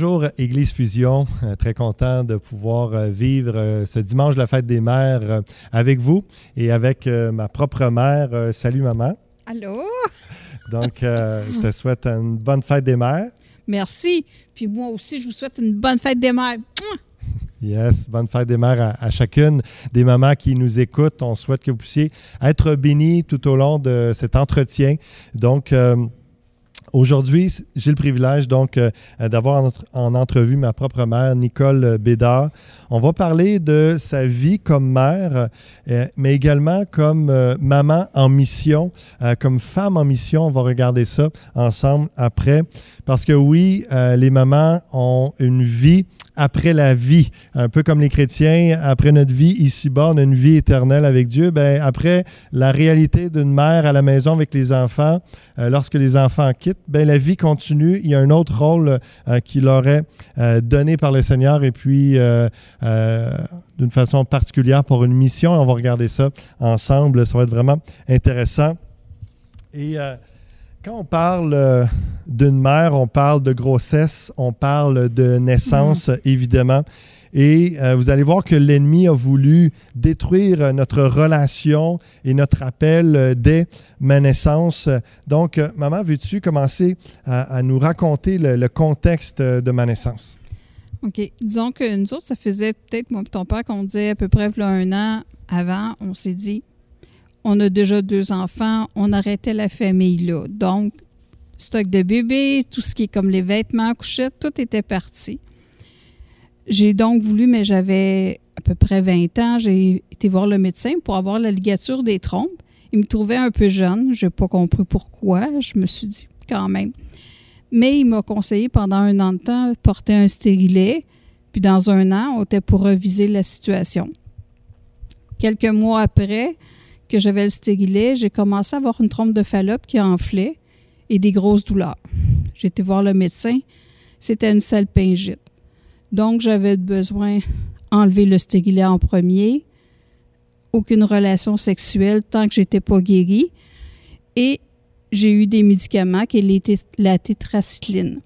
bonjour, Église Fusion. Euh, très content de pouvoir euh, vivre euh, ce dimanche de la fête des mères avec vous et avec ma propre mère. salut, maman. Allô? Donc, je te souhaite une bonne fête des mères. Merci. Puis moi aussi, je vous souhaite une bonne fête des mères. Yes, bonne fête des mères à, chacune des mamans qui nous écoutent. On souhaite que vous puissiez être bénis tout au long de cet entretien. Donc, Aujourd'hui, j'ai le privilège donc euh, d'avoir en, entrevue ma propre mère, Nicole Bédard. On va parler de sa vie comme mère, euh, mais également comme euh, maman en mission, comme femme en mission. On va regarder ça ensemble après. Parce que oui, les mamans ont une vie après la vie. Un peu comme les chrétiens, après notre vie ici-bas, on a une vie éternelle avec Dieu. Ben, après la réalité d'une mère à la maison avec les enfants, euh, lorsque les enfants quittent, ben, la vie continue. Il y a un autre rôle euh, qui leur est euh, donné par le Seigneur et puis d'une façon particulière pour une mission. On va regarder ça ensemble. Ça va être vraiment intéressant. Et quand on parle euh, d'une mère, on parle de grossesse, on parle de naissance, mhm. évidemment. Et euh, vous allez voir que l'ennemi a voulu détruire notre relation et notre appel euh, dès ma naissance. Donc, maman, veux-tu commencer à, nous raconter le, contexte de ma naissance? OK. Disons que nous autres, ça faisait peut-être, moi et ton père, qu'on disait à peu près un an avant, on s'est dit, on a déjà deux enfants, on arrêtait la famille là. Donc, stock de bébés, tout ce qui est comme les vêtements, couchettes, tout était parti. J'ai donc voulu, mais j'avais à peu près 20 ans, j'ai été voir le médecin pour avoir la ligature des trompes. Il me trouvait un peu jeune, je n'ai pas compris pourquoi, je me suis dit quand même. Mais il m'a conseillé pendant un an de temps de porter un stérilet, puis dans un an, on était pour reviser la situation. Quelques mois après, que j'avais le stérilet, j'ai commencé à avoir une trompe de Fallope qui enflait et des grosses douleurs. J'ai été voir le médecin. C'était une salpingite. Donc, j'avais besoin d'enlever le stérilet en premier. Aucune relation sexuelle tant que j'étais pas guérie. Et j'ai eu des médicaments qui étaient la tétracycline.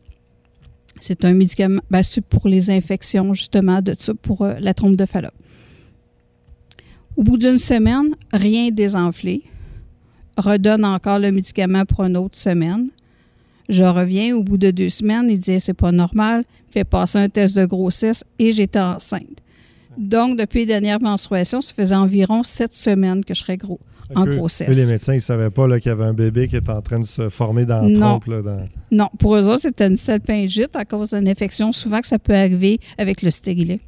C'est un médicament ben, pour les infections, justement, de ça, pour euh, la trompe de Fallope. Au bout d'une semaine, rien désenflé. Redonne encore le médicament pour une autre semaine. Je reviens au bout de deux semaines, il dit c'est pas normal, fait passer un test de grossesse et j'étais enceinte. Donc, depuis les dernières menstruations, ça faisait environ sept semaines que je serais gros, en grossesse. les médecins, ils ne savaient pas qu'il y avait un bébé qui était en train de se former dans la trompe. Non, pour eux autres, c'était une salpingite à cause d'une infection, souvent que ça peut arriver avec le stérilet.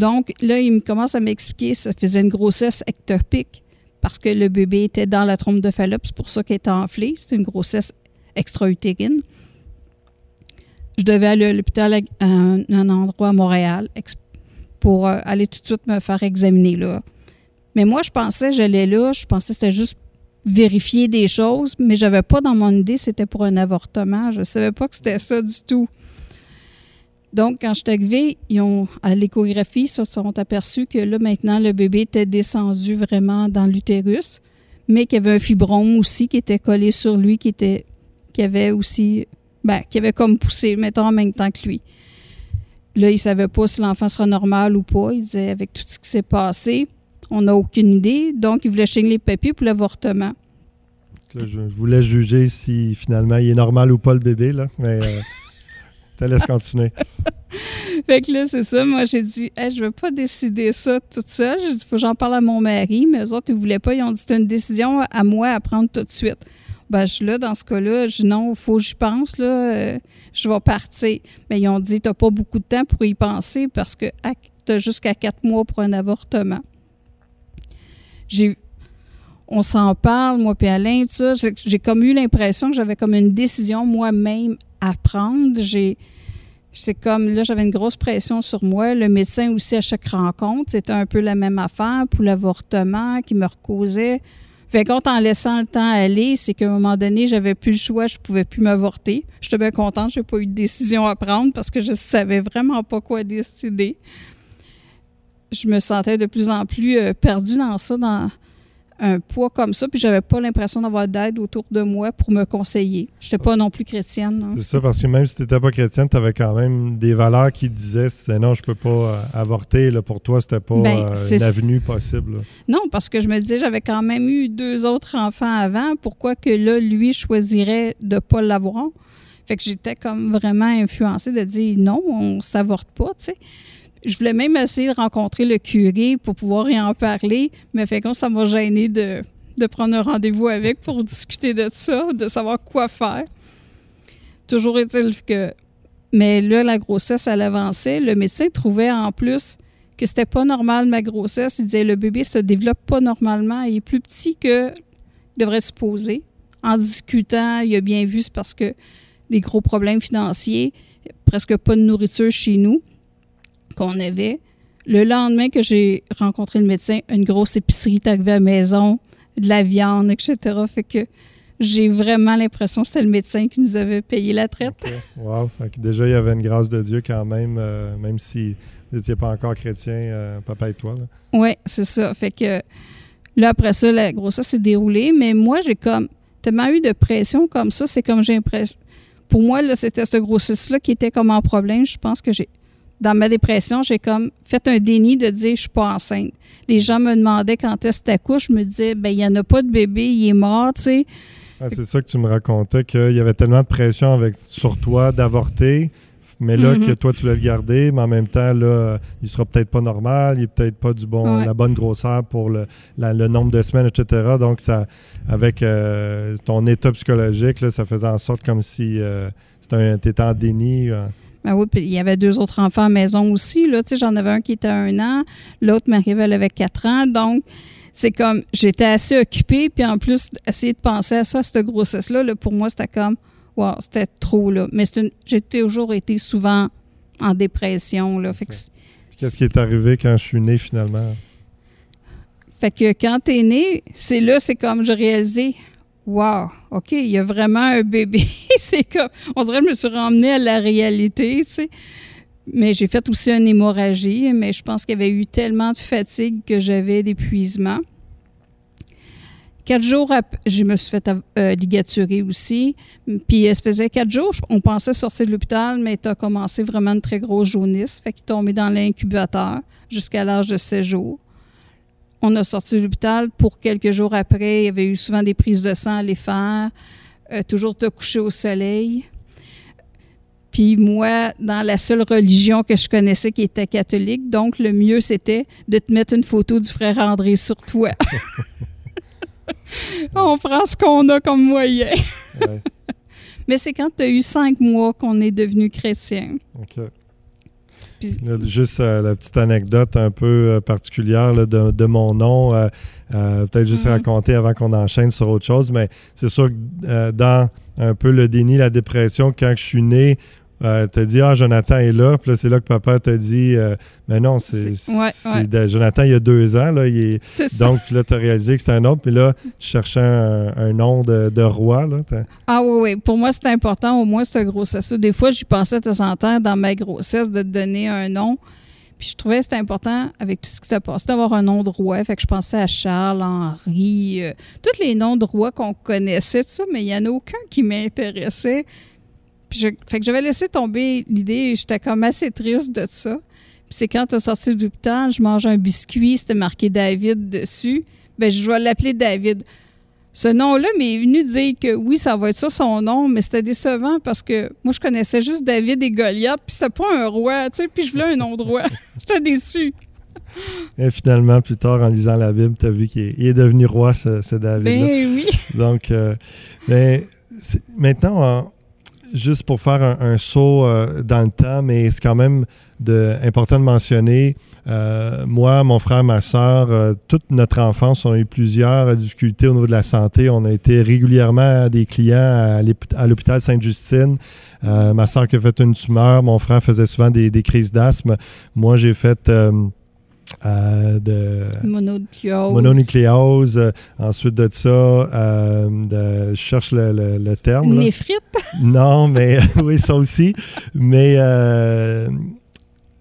Donc, là, il me commence à m'expliquer ça faisait une grossesse ectopique parce que le bébé était dans la trompe de Fallope. C'est pour ça qu'il était enflé. C'est une grossesse extra-utérine. Je devais aller à l'hôpital à un, endroit à Montréal pour euh, aller tout de suite me faire examiner là. Mais moi, je pensais, j'allais là, je pensais que c'était juste vérifier des choses, mais je n'avais pas dans mon idée c'était pour un avortement. Je ne savais pas que c'était ça du tout. Donc, quand je suis arrivée, ils ont, à l'échographie, ils se sont aperçus que là, maintenant, le bébé était descendu vraiment dans l'utérus, mais qu'il y avait un fibrome aussi qui était collé sur lui, qui était, qui avait aussi, ben, qui avait comme poussé, mettons, en même temps que lui. Là, ils ne savaient pas si l'enfant sera normal ou pas. Ils disaient, avec tout ce qui s'est passé, on n'a aucune idée. Donc, ils voulaient changer les papiers pour l'avortement. je voulais juger si finalement il est normal ou pas le bébé, là, mais. Euh, te laisse continuer. fait que là, c'est ça. Moi, j'ai dit, je ne veux pas décider ça toute seule. J'ai dit, faut que j'en parle à mon mari. Mais eux autres, ils ne voulaient pas. Ils ont dit, c'est une décision à moi à prendre tout de suite. Ben, là, dans ce cas-là, je dis non, faut que j'y pense, là, euh, je vais partir. Mais ils ont dit, tu n'as pas beaucoup de temps pour y penser parce que tu as jusqu'à quatre mois pour un avortement. J'ai on s'en parle, moi puis Alain, tout ça. J'ai comme eu l'impression que j'avais comme une décision moi-même à prendre. J'ai, c'est comme là, j'avais une grosse pression sur moi. Le médecin aussi à chaque rencontre, c'était un peu la même affaire pour l'avortement qui me recausait. Fait quand en laissant le temps aller, c'est qu'à un moment donné, j'avais plus le choix, je pouvais plus m'avorter. J'étais bien contente, j'ai pas eu de décision à prendre parce que je savais vraiment pas quoi décider. Je me sentais de plus en plus euh, perdue dans ça, dans un poids comme ça, puis j'avais pas l'impression d'avoir d'aide autour de moi pour me conseiller. Je n'étais pas non plus chrétienne. C'est ça, parce que même si tu n'étais pas chrétienne, tu avais quand même des valeurs qui disaient non, je peux pas euh, avorter. Là, pour toi, c'était pas ben, euh, une avenue possible. Non, parce que je me disais, j'avais quand même eu deux autres enfants avant. Pourquoi que là, lui choisirait de pas l'avoir? Fait que j'étais comme vraiment influencée de dire non, on s'avorte pas, tu sais. Je voulais même essayer de rencontrer le curé pour pouvoir y en parler, mais fait ça m'a gêné de, de prendre un rendez-vous avec pour discuter de ça, de savoir quoi faire. Toujours est-il que. Mais là, la grossesse, elle avançait. Le médecin trouvait en plus que c'était pas normal ma grossesse. Il disait le bébé se développe pas normalement. Il est plus petit que devrait se poser. En discutant, il a bien vu, c'est parce que des gros problèmes financiers, presque pas de nourriture chez nous qu'on avait. Le lendemain que j'ai rencontré le médecin, une grosse épicerie est arrivée à la maison, de la viande, etc. Fait que j'ai vraiment l'impression que c'était le médecin qui nous avait payé la traite. Wow! Fait que déjà, il y avait une grâce de Dieu quand même, euh, même si vous n'étiez pas encore chrétien, euh, papa et toi. Oui, c'est ça. Fait que là, après ça, la grossesse s'est déroulée, mais moi, j'ai comme tellement eu de pression comme ça, c'est comme j'ai l'impression. Pour moi, là, c'était ce grossesse-là qui était comme un problème. Je pense que j'ai dans ma dépression, j'ai comme fait un déni de dire je suis pas enceinte. Les gens me demandaient quand est-ce que t'accouches, je me disais ben il y en a pas de bébé, il est mort, tu sais. c'est ça que tu me racontais qu'il y avait tellement de pression avec sur toi d'avorter, mais là que mhm. toi tu le garder, mais en même temps là, il sera peut-être pas normal, il est peut-être pas du bon la bonne grosseur pour le, le, nombre de semaines, etc. Donc ça avec euh, ton état psychologique, là, ça faisait en sorte comme si euh, tu étais en déni. Euh. Ben oui, puis il y avait deux autres enfants à la maison aussi. Là, j'en avais un qui était un an, l'autre m'arrivait, elle avait quatre ans. Donc, c'est comme, j'étais assez occupée, puis en plus, essayer de penser à ça, à cette grossesse-là, là, pour moi, c'était comme, wow, c'était trop, là. Mais j'ai toujours été souvent en dépression, là. Qu'est-ce qui est arrivé quand je suis née, finalement? Fait que quand t'es née, c'est là, c'est comme, j'ai réalisé, Wow, OK, il y a vraiment un bébé. c'est comme, on dirait que je me suis ramenée à la réalité, tu sais. Mais j'ai fait aussi une hémorragie, mais je pense qu'il y avait eu tellement de fatigue que j'avais d'épuisement. Quatre jours après, je me suis fait euh, ligaturer aussi. Puis ça faisait quatre jours, on pensait sortir de l'hôpital, mais tu as commencé vraiment une très grosse jaunisse. Fait qu'il tombé dans l'incubateur jusqu'à l'âge de 16 jours on a sorti de l'hôpital. Pour quelques jours après, il y avait eu souvent des prises de sang à les faire. Euh, toujours te coucher au soleil. Puis moi, dans la seule religion que je connaissais qui était catholique, donc le mieux c'était de te mettre une photo du frère André sur toi. on prend ce qu'on a comme moyen. Mais c'est quand tu as eu cinq mois qu'on est devenu chrétien. Juste euh, la petite anecdote un peu euh, particulière de, mon nom, euh, peut-être juste mm-hmm. raconter avant qu'on enchaîne sur autre chose, mais c'est sûr que dans un peu le déni, la dépression, quand je suis né, euh, t'as dit Ah, Jonathan est là. Puis là, c'est là que papa t'a dit Mais non, c'est Jonathan, il y a deux ans. Là, il est... Donc, là, tu as réalisé que c'était un autre. Puis là, tu cherchais un, nom de, roi. Là, ah oui, oui. Pour moi, c'était important. Au moins, c'était grossesse. Des fois, j'y pensais de temps en temps dans ma grossesse de te donner un nom. Puis je trouvais que c'était important, avec tout ce qui s'est passé, d'avoir un nom de roi. Fait que je pensais à Charles, Henri, euh, tous les noms de rois qu'on connaissait, tout ça, mais il n'y en a aucun qui m'intéressait. Puis fait que j'avais laissé tomber l'idée, j'étais comme assez triste de ça. Puis c'est quand tu as sorti du temps, je mange un biscuit, c'était marqué David dessus. Ben je vais l'appeler David. Ce nom-là m'est venu dire que oui, ça va être ça son nom, mais c'était décevant parce que moi, je connaissais juste David et Goliath, puis c'était pas un roi, tu sais, puis je voulais un nom de roi. J'étais déçu. Et finalement, plus tard, en lisant la Bible, tu as vu qu'il est, devenu roi, ce, David-là. Ben oui. Donc, euh, mais maintenant, juste pour faire un, saut euh, dans le temps, mais c'est quand même de, important de mentionner, euh, moi, mon frère, ma soeur, euh, toute notre enfance, on a eu plusieurs difficultés au niveau de la santé. On a été régulièrement des clients à l'hôpital Sainte-Justine. ma soeur qui a fait une tumeur, mon frère faisait souvent des, des crises d'asthme. Moi, j'ai fait euh, de mononucléose. Euh, ensuite de ça, euh, je cherche le, terme. Néphrite? Non, mais oui, ça aussi. Mais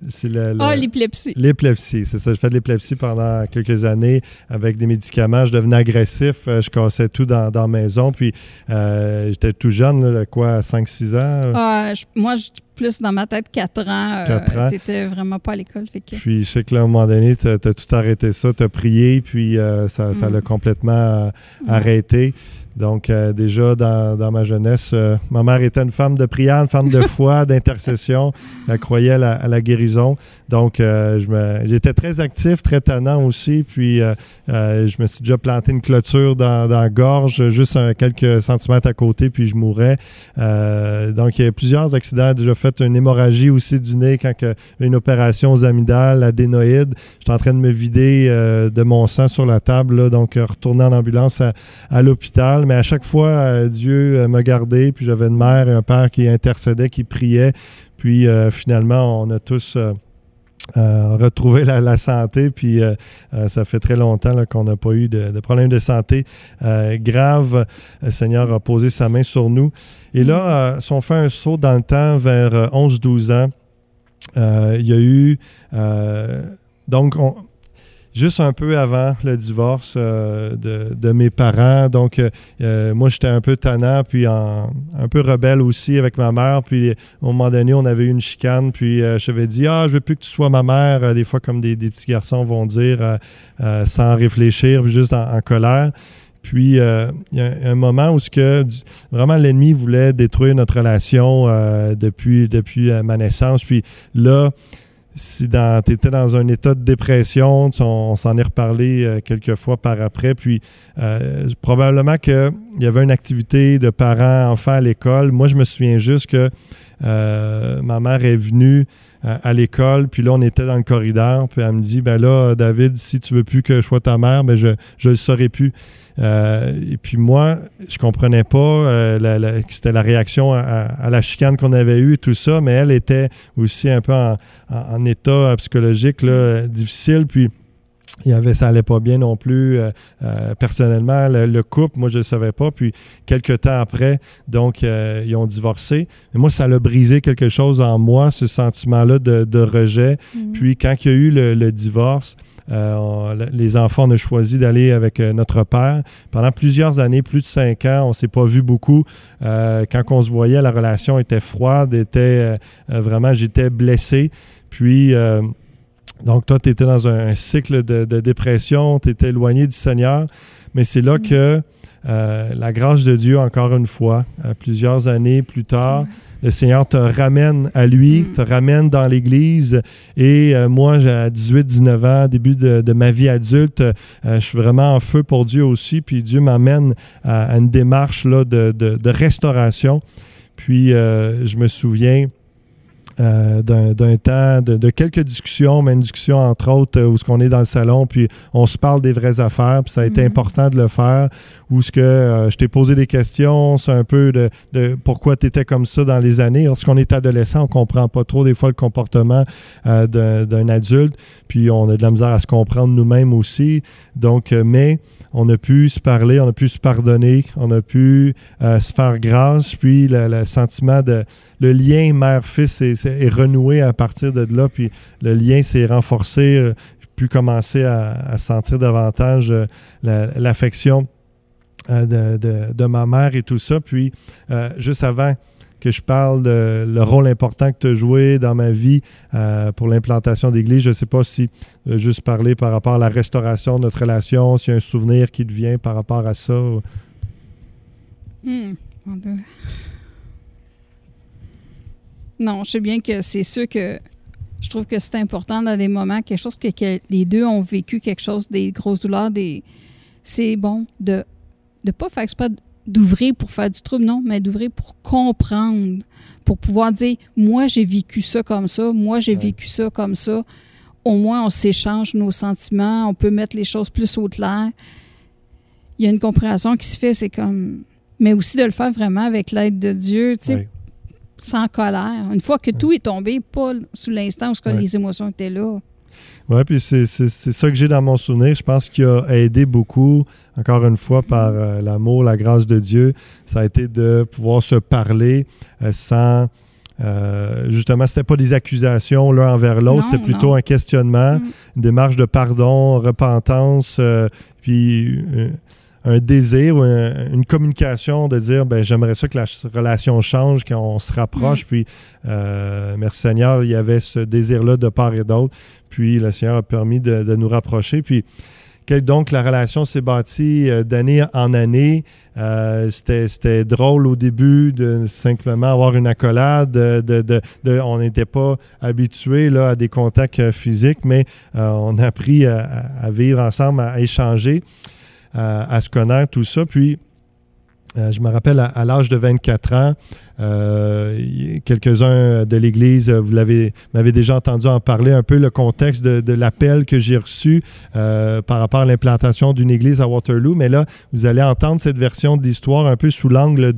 C'est le, le- Ah, l'épilepsie. L'épilepsie, c'est ça. J'ai fait de l'épilepsie pendant quelques années avec des médicaments. Je devenais agressif. euh, Je cassais tout dans, dans la maison. Puis euh, j'étais tout jeune, là, quoi, 5-6 ans? Ah, je- moi, je- plus dans ma tête, 4 ans. Quatre ans. T'étais vraiment pas à l'école. Que... Puis je sais que là, à un moment donné, tu as, tout arrêté ça, tu as prié, puis euh, ça ça Mm. l'a complètement euh, arrêté. Donc, euh, déjà, dans, dans ma jeunesse, euh, ma mère était une femme de prière, une femme de foi, d'intercession. Elle croyait à la, à la guérison. Donc, euh, j'étais très actif, très tannant aussi. Puis, euh, euh, je me suis déjà planté une clôture dans, dans la gorge, juste un- quelques centimètres à côté, puis je mourais. Euh, donc, il y a plusieurs accidents. J'ai déjà fait une hémorragie aussi du nez quand une opération aux amygdales, adénoïdes. J'étais en train de me vider euh, de mon sang sur la table, là, donc retourner en ambulance à, à l'hôpital. Mais à chaque fois, euh, Dieu euh, m'a gardé, puis j'avais une mère et un père qui intercédaient, qui priaient. Puis euh, finalement, on a tous euh, retrouvé la, santé. Puis ça fait très longtemps qu'on n'a pas eu de, problème de santé grave. Le Seigneur a posé sa main sur nous. Et là, si on fait un saut dans le temps vers euh, 11-12 ans, il y a eu... donc, on- juste un peu avant le divorce euh, de, mes parents. Donc, euh, euh, moi, j'étais un peu tannant, puis en- un peu rebelle aussi avec ma mère. Puis, un moment donné, on avait eu une chicane, puis euh, je dit Ah, je veux plus que tu sois ma mère. Des fois, comme des, petits garçons vont dire, sans réfléchir, juste en, colère. Puis, il y a un, moment où que, vraiment l'ennemi voulait détruire notre relation depuis, depuis ma naissance. Puis là, si tu étais dans un état de dépression, on, s'en est reparlé euh, quelques fois par après, puis euh, probablement qu'il y avait une activité de parents-enfants à l'école. Moi, je me souviens juste que euh, ma mère est venue à l'école, puis là, on était dans le corridor, puis elle me dit, ben là, David, si tu veux plus que je sois ta mère, ben je je le saurais plus. Euh, et puis moi, je comprenais pas, euh, c'était la réaction à, la chicane qu'on avait eue et tout ça, mais elle était aussi un peu en, en- en état euh, psychologique là, difficile. Puis il y avait, ça allait pas bien non plus euh, euh, personnellement. Le, le couple, moi je ne savais pas. Puis quelques temps après, donc euh, ils ont divorcé. Mais moi, ça l'a brisé quelque chose en moi, ce sentiment-là de, de rejet. Mhm. Puis quand il y a eu le, le divorce, euh, on- les enfants, on a choisi d'aller avec euh, notre père. Pendant plusieurs années, plus de cinq ans, on s'est pas vu beaucoup. Euh, quand on se voyait, la relation était froide, était vraiment, j'étais blessé. Puis, euh, donc toi, tu étais dans un, cycle de, de dépression, tu étais éloigné du Seigneur. Mais c'est là que euh, la grâce de Dieu, encore une fois, euh, plusieurs années plus tard, le Seigneur te ramène à lui, Mm. te ramène dans l'Église. Et euh, moi, j'ai à 18-19 ans, début de, de ma vie adulte, euh, je suis vraiment en feu pour Dieu aussi. Puis Dieu m'amène à, à une démarche là, de, de- de restauration. Puis euh, je me souviens euh, d'un d'un temps, de, de quelques discussions, mais une discussion entre autres euh, où ce qu'on est dans le salon, puis on se parle des vraies affaires, puis ça a été Mhm. important de le faire, où ce que euh, je t'ai posé des questions, c'est un peu de, de pourquoi tu étais comme ça dans les années. Lorsqu'on est adolescent, on comprend pas trop des fois le comportement euh, d'un adulte, puis on a de la misère à se comprendre nous-mêmes aussi. Donc, euh, mais on a pu se parler, on a pu se pardonner, on a pu euh, se faire grâce, puis le, le sentiment de le lien mère-fils est, est- renoué à partir de là, puis le lien s'est renforcé, euh, pu commencer à, sentir davantage euh, la- l'affection euh, de, ma mère et tout ça. Puis, euh, juste avant que je parle de le rôle important que tu as joué dans ma vie pour l'implantation d'église, je ne sais pas si juste parler par rapport à la restauration de notre relation, s'il y a un souvenir qui te vient par rapport à ça. Hmm. Mon. Non, je sais bien que c'est sûr que je trouve que c'est important dans des moments, quelque chose que, que les deux ont vécu, quelque chose, des grosses douleurs, des. C'est bon de ne pas faire exprès d'ouvrir pour faire du trouble, non, mais d'ouvrir pour comprendre, pour pouvoir dire moi j'ai vécu ça comme ça, moi j'ai Ouais. vécu ça comme ça. Au moins on s'échange nos sentiments, on peut mettre les choses plus au clair. Il y a une compréhension qui se fait, c'est comme mais aussi de le faire vraiment avec l'aide de Dieu, tu sais, Ouais. Sans colère. Une fois que tout est tombé, pas sous l'instant où les émotions étaient là. Oui, puis c'est ça que j'ai dans mon souvenir. Je pense qu'il a aidé beaucoup, encore une fois, par euh, l'amour, la grâce de Dieu. Ça a été de pouvoir se parler euh, sans euh, justement, c'était pas des accusations l'un envers l'autre, c'était plutôt un questionnement, mm. une démarche de pardon, repentance, euh, puis un désir, une, communication de dire ben, j'aimerais ça que la relation change, qu'on se rapproche. Mm. Puis, merci Seigneur, il y avait ce désir-là de part et d'autre. Puis, le Seigneur a permis de, de nous rapprocher. Puis, donc, la relation s'est bâtie euh, d'année en année. Euh, c'était drôle au début de simplement avoir une accolade. De, on n'était pas habitué à des contacts euh, physiques, mais on a appris à, vivre ensemble, à échanger, à se connaître, tout ça. Puis, euh, je me rappelle à, l'âge de 24 ans, euh, quelques-uns de l'Église, vous l'avez m'avez déjà entendu en parler un peu le contexte de, l'appel que j'ai reçu euh, par rapport à l'implantation d'une Église à Waterloo. Mais là, vous allez entendre cette version de l'histoire un peu sous l'angle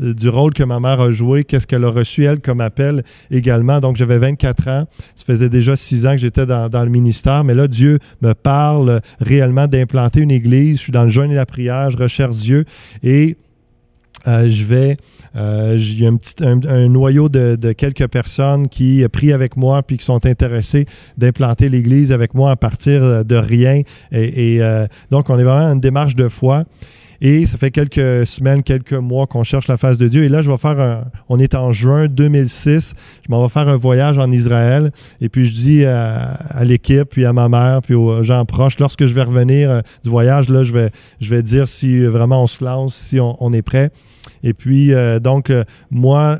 du rôle que ma mère a joué, qu'est-ce qu'elle a reçu elle comme appel également. Donc j'avais 24 ans, ça faisait déjà six ans que j'étais dans, dans, le ministère, mais là Dieu me parle réellement d'implanter une Église. Je suis dans le jeûne et la prière, je recherche Dieu et euh, je vais, euh, a un, petit, un, noyau de, quelques personnes qui prient avec moi puis qui sont intéressés d'implanter l'Église avec moi à partir de rien. Et, euh, donc, on est vraiment une démarche de foi. Et ça fait quelques semaines, quelques mois qu'on cherche la face de Dieu. Et là, je vais faire un. On est en juin 2006. Je m'en vais faire un voyage en Israël. Et puis, je dis à, l'équipe, puis à ma mère, puis aux gens proches, lorsque je vais revenir du voyage, là, je vais, je vais dire si vraiment on se lance, si on est prêt. Et puis, euh, donc, euh, moi,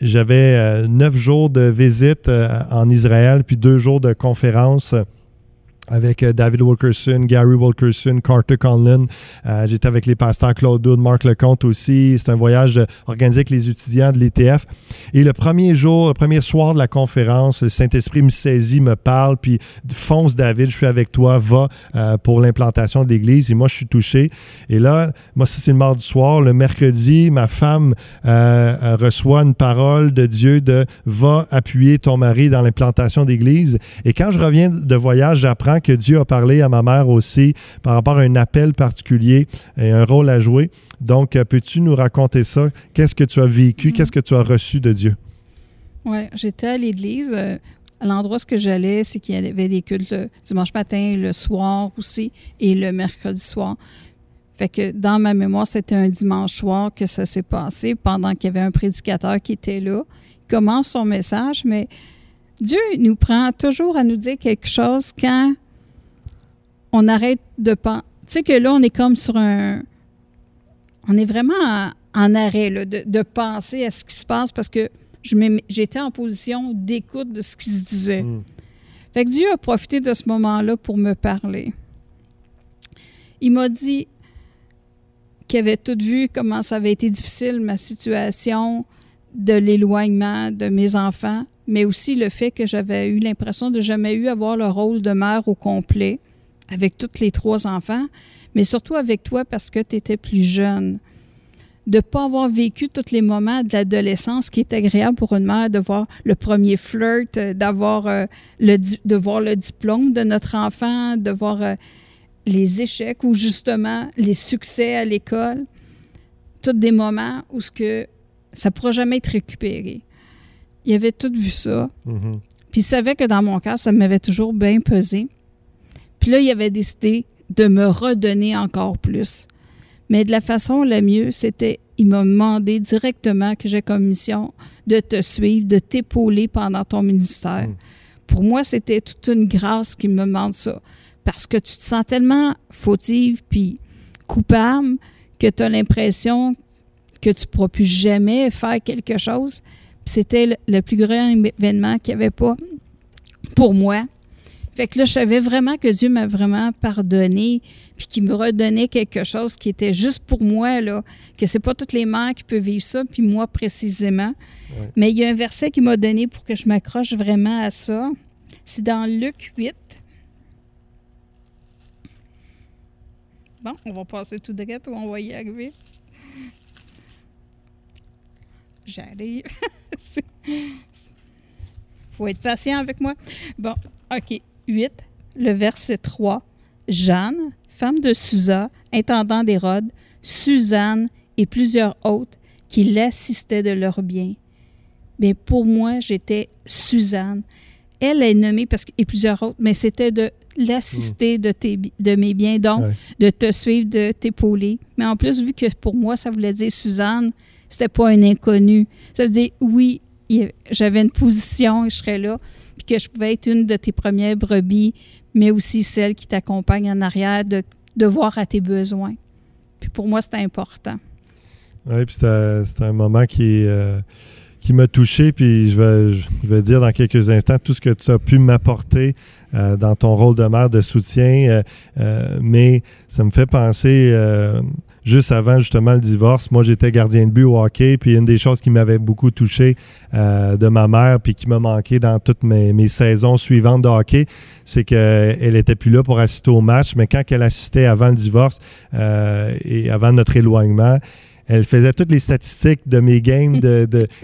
j'avais euh, neuf jours de visite en Israël, puis deux jours de conférence avec euh, David Wilkerson, Gary Wilkerson, Carter Conlon. Euh, j'étais avec les pasteurs Claude Doud, Marc Lecomte aussi. C'est un voyage organisé avec les étudiants de l'ETF. Et le premier jour, le premier soir de la conférence, le Saint-Esprit me saisit, me parle, puis fonce David, je suis avec toi, va euh, pour l'implantation de l'Église. Et moi, je suis touché. Et là, moi, ça, c'est le mardi soir. Le mercredi, ma femme reçoit une parole de Dieu de va appuyer ton mari dans l'implantation d'Église. Et quand je reviens de voyage, j'apprends que Dieu a parlé à ma mère aussi par rapport à un appel particulier et un rôle à jouer. Donc, euh, peux-tu nous raconter ça? Qu'est-ce que tu as vécu? Mm-hmm. Qu'est-ce que tu as reçu de Dieu? Oui, j'étais à l'église. Euh, à l'endroit où j'allais, c'est qu'il y avait des cultes le dimanche matin, le soir aussi, et le mercredi soir. Fait que dans ma mémoire, c'était un dimanche soir que ça s'est passé pendant qu'il y avait un prédicateur qui était là. Il commence son message, mais Dieu nous prend toujours à nous dire quelque chose quand on arrête de penser. Tu sais que là, on est comme sur un. On est vraiment en, arrêt de, penser à ce qui se passe parce que j'étais en position d'écoute de ce qui se disait. Hmm. Fait que Dieu a profité de ce moment-là pour me parler. Il m'a dit qu'il avait tout vu comment ça avait été difficile, ma situation de l'éloignement de mes enfants, mais aussi le fait que j'avais eu l'impression de jamais eu avoir le rôle de mère au complet avec tous les trois enfants, mais surtout avec toi parce que tu étais plus jeune. De ne pas avoir vécu tous les moments de l'adolescence qui est agréable pour une mère, de voir le premier flirt, euh, d'avoir euh, le, de voir le diplôme de notre enfant, de voir euh, les échecs ou justement les succès à l'école. Tous des moments où ce que ça ne pourra jamais être récupéré. Il avait tout vu ça. Mm-hmm. Puis il savait que dans mon cas, ça m'avait toujours bien pesé. Puis là, il avait décidé de me redonner encore plus. Mais de la façon la mieux, c'était, il m'a demandé directement que j'ai comme mission de te suivre, de t'épauler pendant ton ministère. Mm. Pour moi, c'était toute une grâce qui me demande ça. Parce que tu te sens tellement fautive puis coupable que tu as l'impression que tu ne pourras plus jamais faire quelque chose. C'était le, plus grand événement qu'il n'y avait pas pour moi. Fait que là, je savais vraiment que Dieu m'a vraiment pardonné, puis qu'il me redonnait quelque chose qui était juste pour moi, là, que c'est pas toutes les mères qui peuvent vivre ça, puis moi précisément. Mais il y a un verset qui m'a donné pour que je m'accroche vraiment à ça. C'est dans Luc 8. Bon, on va passer tout de suite ou on va y arriver? J'arrive. faut être patient avec moi. Bon, OK. 8, le verset 3. Jeanne, femme de Susa, intendant d'Hérode, Suzanne et plusieurs autres qui l'assistaient de leurs biens. Mais pour moi, j'étais Suzanne. Elle est nommée parce que, et plusieurs autres, mais c'était de l'assister de, tes, de mes biens, donc Ouais. de te suivre, de t'épauler. Mais en plus, vu que pour moi, ça voulait dire Suzanne, c'était pas un inconnu. Ça veut dire, oui, j'avais une position et je serais là, puis que je pouvais être une de tes premières brebis, mais aussi celle qui t'accompagne en arrière, de, de voir à tes besoins. Puis pour moi, c'était important. Oui, puis c'était un moment qui, euh, qui m'a touché, puis je vais, je vais dire dans quelques instants tout ce que tu as pu m'apporter euh, dans ton rôle de mère de soutien, euh, euh, mais ça me fait penser, euh, juste avant justement le divorce, moi j'étais gardien de but au hockey, puis une des choses qui m'avait beaucoup touché de ma mère, puis qui m'a manqué dans toutes mes, mes saisons suivantes de hockey, c'est qu'elle était plus là pour assister au match, mais quand elle assistait avant le divorce et avant notre éloignement, elle faisait toutes les statistiques de mes games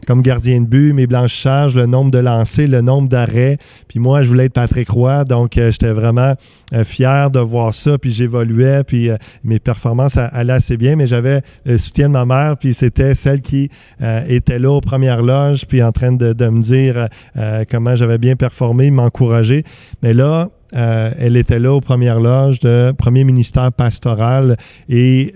comme gardien de but, mes blanchissages, le nombre de lancers, le nombre d'arrêts. Puis moi, je voulais être Patrick Roy, donc euh, j'étais vraiment euh, fier de voir ça. Puis j'évoluais, puis euh, mes performances allaient assez bien, mais j'avais le soutien de ma mère, puis c'était celle qui était là aux premières loges, puis en train de, me dire comment j'avais bien performé, m'encourager. Mais là, elle était là aux premières loges de premier ministère pastoral et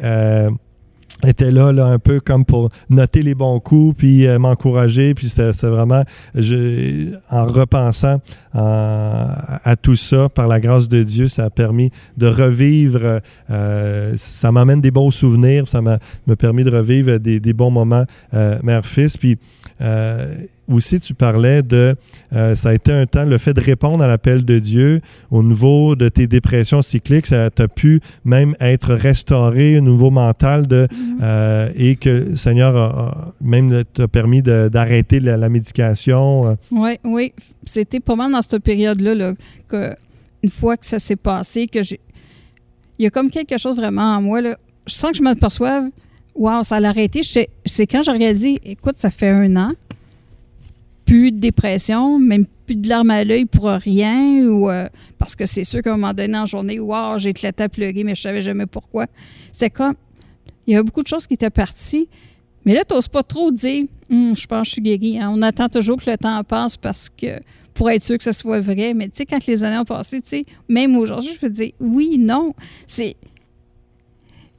était là, là un peu comme pour noter les bons coups puis euh, m'encourager puis c'était vraiment je, en repensant en- à tout ça par la grâce de Dieu ça a permis de revivre euh, ça m'amène des beaux souvenirs ça m'a permis de revivre des, des bons moments euh, mère-fils puis euh, aussi, tu parlais de, euh, ça a été un temps, le fait de répondre à l'appel de Dieu au niveau de tes dépressions cycliques, ça t'a pu même être restauré au niveau mental de, euh, et que le Seigneur a, a- même t'a permis de- d'arrêter la, la médication. euh. Oui, oui. C'était pas mal dans cette période-là là, que une fois que ça s'est passé, que j'ai. Il y a comme quelque chose vraiment en moi. Là. Je sens que je me perçoive. Wow, ça l'a arrêté. Je sais- C'est quand j'ai réalisé, écoute, ça fait un an. Plus de dépression, même plus de larmes à l'œil pour rien. ou euh, Parce que c'est sûr qu'à un moment donné, en journée, wow, j'ai éclaté à pleurer, mais je savais jamais pourquoi. C'est comme. Il y avait beaucoup de choses qui étaient parties. Mais là, tu n'oses pas trop dire, Hum, je pense que je suis guéri. hein. On attend toujours que le temps passe parce que pour être sûr que ça soit vrai. Mais tu sais, quand les années ont passé, même aujourd'hui, je peux dire oui, non. C'est.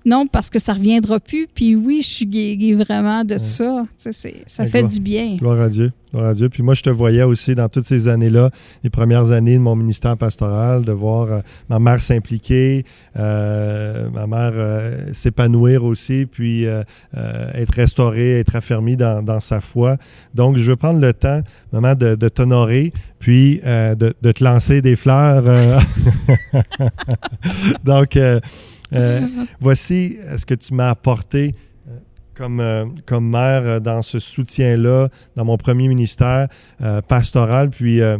Non, parce que ça reviendra plus. Puis oui, je suis guéri vraiment de ça. Tu sais, c'est- ça Ouais, fait gloire. du bien. Gloire à Dieu. Gloire à Dieu. Puis moi, je te voyais aussi dans toutes ces années-là, les premières années de mon ministère pastoral, de voir euh, ma mère s'impliquer, euh, ma mère euh, s'épanouir aussi, puis être restaurée, être affermie dans, dans sa foi. Donc, je veux prendre le temps, maman, de, de t'honorer, puis de, de te lancer des fleurs. Donc, euh, euh, voici ce que tu m'as apporté euh, comme, euh, comme mère euh, dans ce soutien-là, dans mon premier ministère euh, pastoral, puis euh,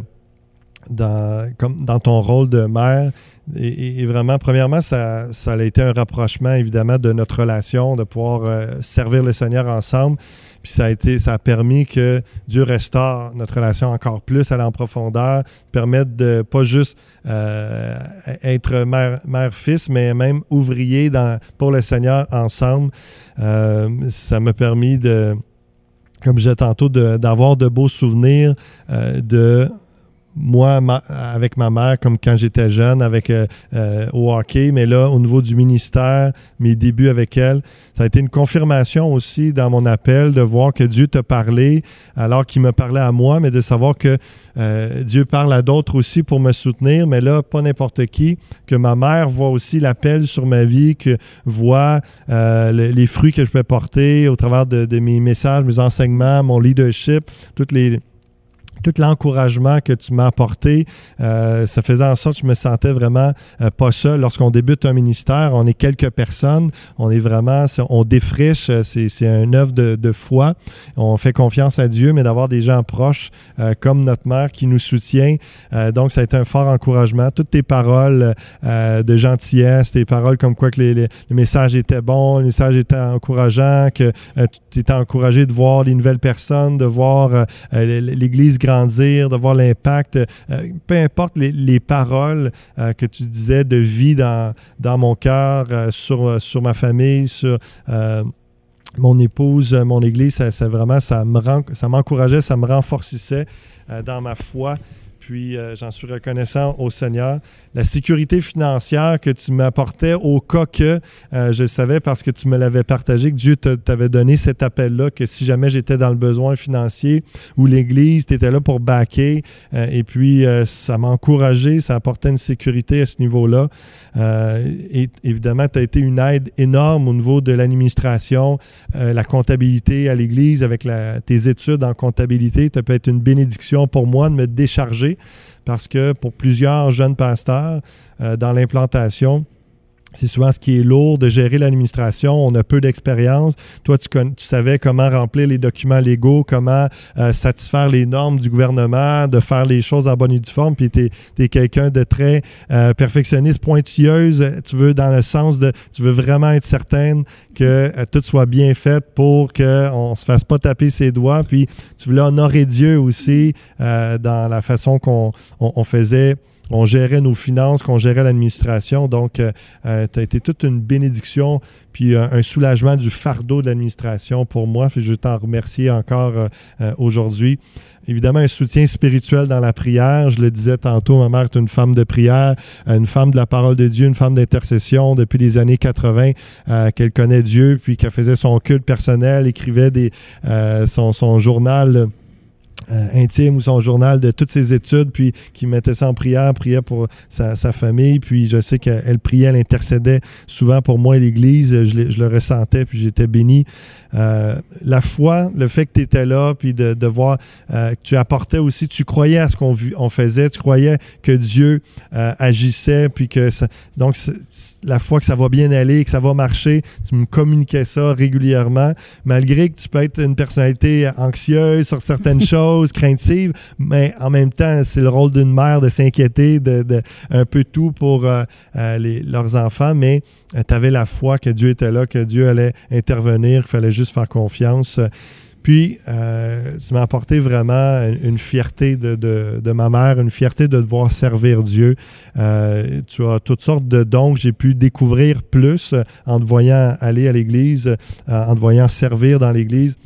dans, comme dans ton rôle de mère. Et, vraiment, premièrement, ça, ça a été un rapprochement, évidemment, de notre relation, de pouvoir euh, servir le Seigneur ensemble. Puis ça a, été, ça a permis que Dieu restaure notre relation encore plus, aller en profondeur, permettre de pas juste euh, être mère- mère-fils, mais même ouvrier pour le Seigneur ensemble. Euh, ça m'a permis de, comme je disais tantôt, d'avoir de, beaux souvenirs de moi avec ma mère, comme quand j'étais jeune, avec euh, euh, au hockey, mais là, au niveau du ministère, mes débuts avec elle, ça a été une confirmation aussi dans mon appel de voir que Dieu t'a parlé alors qu'il me parlait à moi, mais de savoir que euh, Dieu parle à d'autres aussi pour me soutenir, mais là, pas n'importe qui, que ma mère voit aussi l'appel sur ma vie, que voit euh, le- les fruits que je peux porter au travers de mes messages, mes enseignements, mon leadership, toutes les tout l'encouragement que tu m'as apporté, euh, ça faisait en sorte que je me sentais vraiment euh, pas seul. Lorsqu'on débute un ministère, on est quelques personnes, on est vraiment, on défriche, euh, c'est un œuvre de, de foi. On fait confiance à Dieu, mais d'avoir des gens proches euh, comme notre mère qui nous soutient. Euh, donc, ça a été un fort encouragement. Toutes tes paroles de gentillesse, tes paroles comme quoi que les- les- le message était bon, le message était encourageant, que tu étais encouragé de voir les nouvelles personnes, de voir l'Église grandir, de voir l'impact, euh, peu importe les, les paroles euh, que tu disais de vie dans, mon cœur, euh, sur, ma famille, sur... mon épouse, mon église, ça, vraiment, ça ça m'encourageait, ça me renforcissait dans ma foi puis euh, j'en suis reconnaissant au Seigneur. La sécurité financière que tu m'apportais au cas que euh, je savais parce que tu me l'avais partagé, que Dieu t'avait donné cet appel-là, que si jamais j'étais dans le besoin financier ou l'Église, tu étais là pour backer. Euh, et puis ça m'a encouragé, ça apportait une sécurité à ce niveau-là. et évidemment, tu as été une aide énorme au niveau de l'administration, la comptabilité à l'Église, avec tes études en comptabilité. Tu peut être une bénédiction pour moi de me décharger parce que pour plusieurs jeunes pasteurs, euh, dans l'implantation, c'est souvent ce qui est lourd de gérer l'administration. On a peu d'expérience. Toi, tu, savais comment remplir les documents légaux, comment euh, satisfaire les normes du gouvernement, de faire les choses en bonne et due forme. Puis tu es, quelqu'un de très euh, perfectionniste, pointilleuse. Tu veux dans le sens de, tu veux vraiment être certaine que euh, tout soit bien fait pour qu'on ne se fasse pas taper ses doigts. Puis tu voulais honorer Dieu aussi dans la façon qu'on faisait on gérait nos finances, qu'on gérait l'administration. Donc, euh, euh, tu as été toute une bénédiction, puis un soulagement du fardeau de l'administration pour moi. je veux t'en remercier encore euh, aujourd'hui. Évidemment, un soutien spirituel dans la prière. Je le disais tantôt, ma mère est une femme de prière, une femme de la parole de Dieu, une femme d'intercession depuis les années 80, qu'elle connaît Dieu, puis qu'elle faisait son culte personnel, écrivait son journal euh, intime ou son journal de toutes ses études, puis qui mettait ça en prière, priait pour sa, famille, puis je sais qu'elle priait, elle intercédait souvent pour moi et l'Église, je, je, le ressentais, puis j'étais béni. Euh, la foi, le fait que tu étais là, puis de, de voir euh, que tu apportais aussi, tu croyais à ce qu'on on faisait, tu croyais que Dieu agissait, puis que donc la foi que ça va bien aller, que ça va marcher, tu me communiquais ça régulièrement, malgré que tu peux être une personnalité anxieuse sur certaines choses, craintive, mais en même temps, c'est le rôle d'une mère de s'inquiéter de, un peu tout pour euh, euh, leurs enfants, mais euh, tu avais la foi que Dieu était là, que Dieu allait intervenir, qu'il fallait juste faire confiance. Puis, euh, tu m'as apporté vraiment une fierté de, ma mère, une fierté de devoir servir Dieu. tu as toutes sortes de dons que j'ai pu découvrir plus en te voyant aller à l'Église, en te voyant servir dans l'Église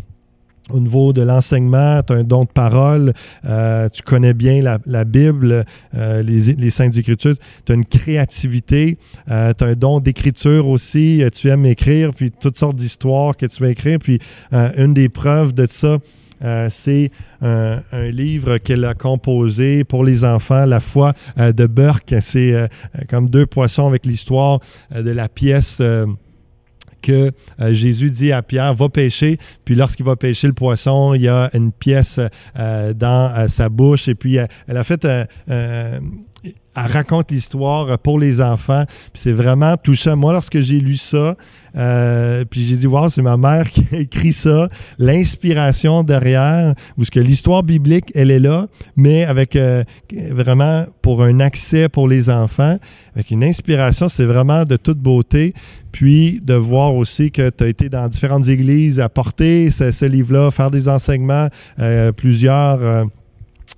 au niveau de l'enseignement, tu as un don de parole, euh, tu connais bien la, Bible, euh, les, les, Saintes Écritures, tu as une créativité, euh, tu as un don d'écriture aussi, tu aimes écrire, puis toutes sortes d'histoires que tu vas écrire. Puis une des preuves de ça, c'est un, livre qu'elle a composé pour les enfants, La foi de Burke. C'est comme deux poissons avec l'histoire de la pièce que euh, Jésus dit à Pierre, va pêcher, puis lorsqu'il va pêcher le poisson, il y a une pièce euh, dans euh, sa bouche, et puis elle a fait elle raconte l'histoire pour les enfants. Puis c'est vraiment touchant. Moi, lorsque j'ai lu ça, euh, puis j'ai dit, wow, c'est ma mère qui a écrit ça. L'inspiration derrière, parce que l'histoire biblique, elle est là, mais avec euh, vraiment pour un accès pour les enfants, avec une inspiration, c'est vraiment de toute beauté. Puis de voir aussi que tu as été dans différentes églises à porter ce, livre-là, faire des enseignements, euh, plusieurs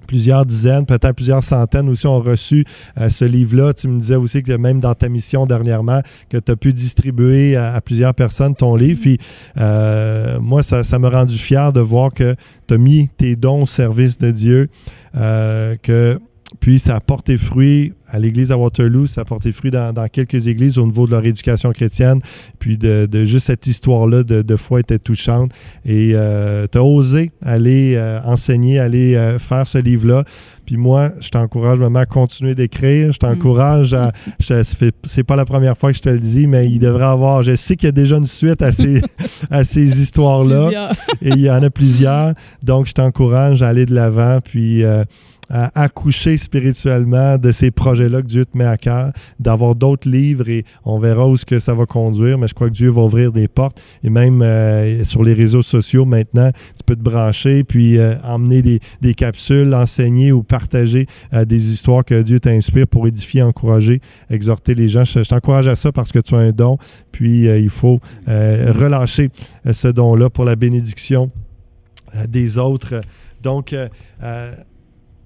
plusieurs dizaines, peut-être plusieurs centaines aussi ont reçu euh, ce livre-là. Tu me disais aussi que même dans ta mission dernièrement, que tu as pu distribuer à, plusieurs personnes ton livre. Puis euh, moi, ça, m'a rendu fier de voir que tu as mis tes dons au service de Dieu, euh, que puis ça a porté fruit à l'église à Waterloo, ça a porté fruit dans, quelques églises au niveau de leur éducation chrétienne. Puis de, juste cette histoire-là de, foi était touchante. Et euh, tu as osé aller euh, enseigner, aller euh, faire ce livre-là. Puis moi, je t'encourage vraiment à continuer d'écrire. Je t'encourage à. C'est pas la première fois que je te le dis, mais il devrait avoir. Je sais qu'il y a déjà une suite à ces, à ces histoires-là. Et il y en a plusieurs. Donc, je t'encourage à aller de l'avant. Puis à accoucher spirituellement de ces projets-là que Dieu te met à cœur, d'avoir d'autres livres et on verra où ce que ça va conduire, mais je crois que Dieu va ouvrir des portes et même euh, sur les réseaux sociaux maintenant, tu peux te brancher puis euh, emmener des, capsules, enseigner ou partager euh, des histoires que Dieu t'inspire pour édifier, encourager, exhorter les gens. Je, je t'encourage à ça parce que tu as un don, puis il faut relâcher ce don-là pour la bénédiction des autres. Donc,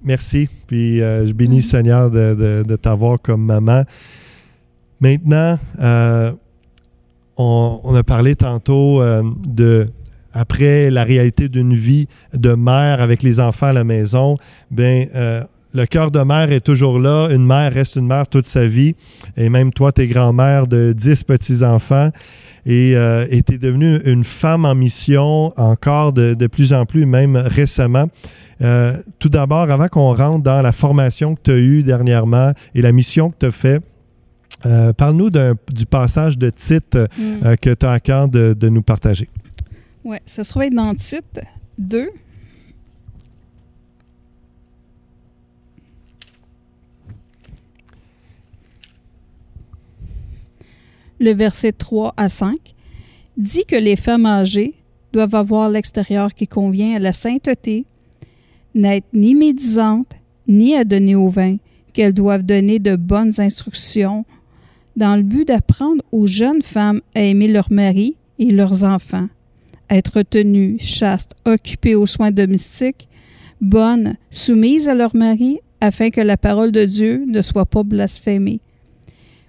Merci. Puis euh, je bénis. Seigneur, de, t'avoir comme maman. Maintenant, euh, on, a parlé tantôt euh, de après la réalité d'une vie de mère avec les enfants à la maison, ben euh, le cœur de mère est toujours là. Une mère reste une mère toute sa vie. Et même toi, tu es grand-mère de 10 petits-enfants. Et euh, tu es devenue une femme en mission encore de, de plus en plus, même récemment. Euh, tout d'abord, avant qu'on rentre dans la formation que tu as eue dernièrement et la mission que tu as faite, euh, parle-nous du passage de titre mm. euh, que tu as à cœur de, de nous partager. Oui, ce sera dans titre 2. Le verset 3 à 5 dit que les femmes âgées doivent avoir l'extérieur qui convient à la sainteté, n'être ni médisantes, ni à donner au vin, qu'elles doivent donner de bonnes instructions dans le but d'apprendre aux jeunes femmes à aimer leur mari et leurs enfants, être tenues, chastes, occupées aux soins domestiques, bonnes, soumises à leur mari, afin que la parole de Dieu ne soit pas blasphémée.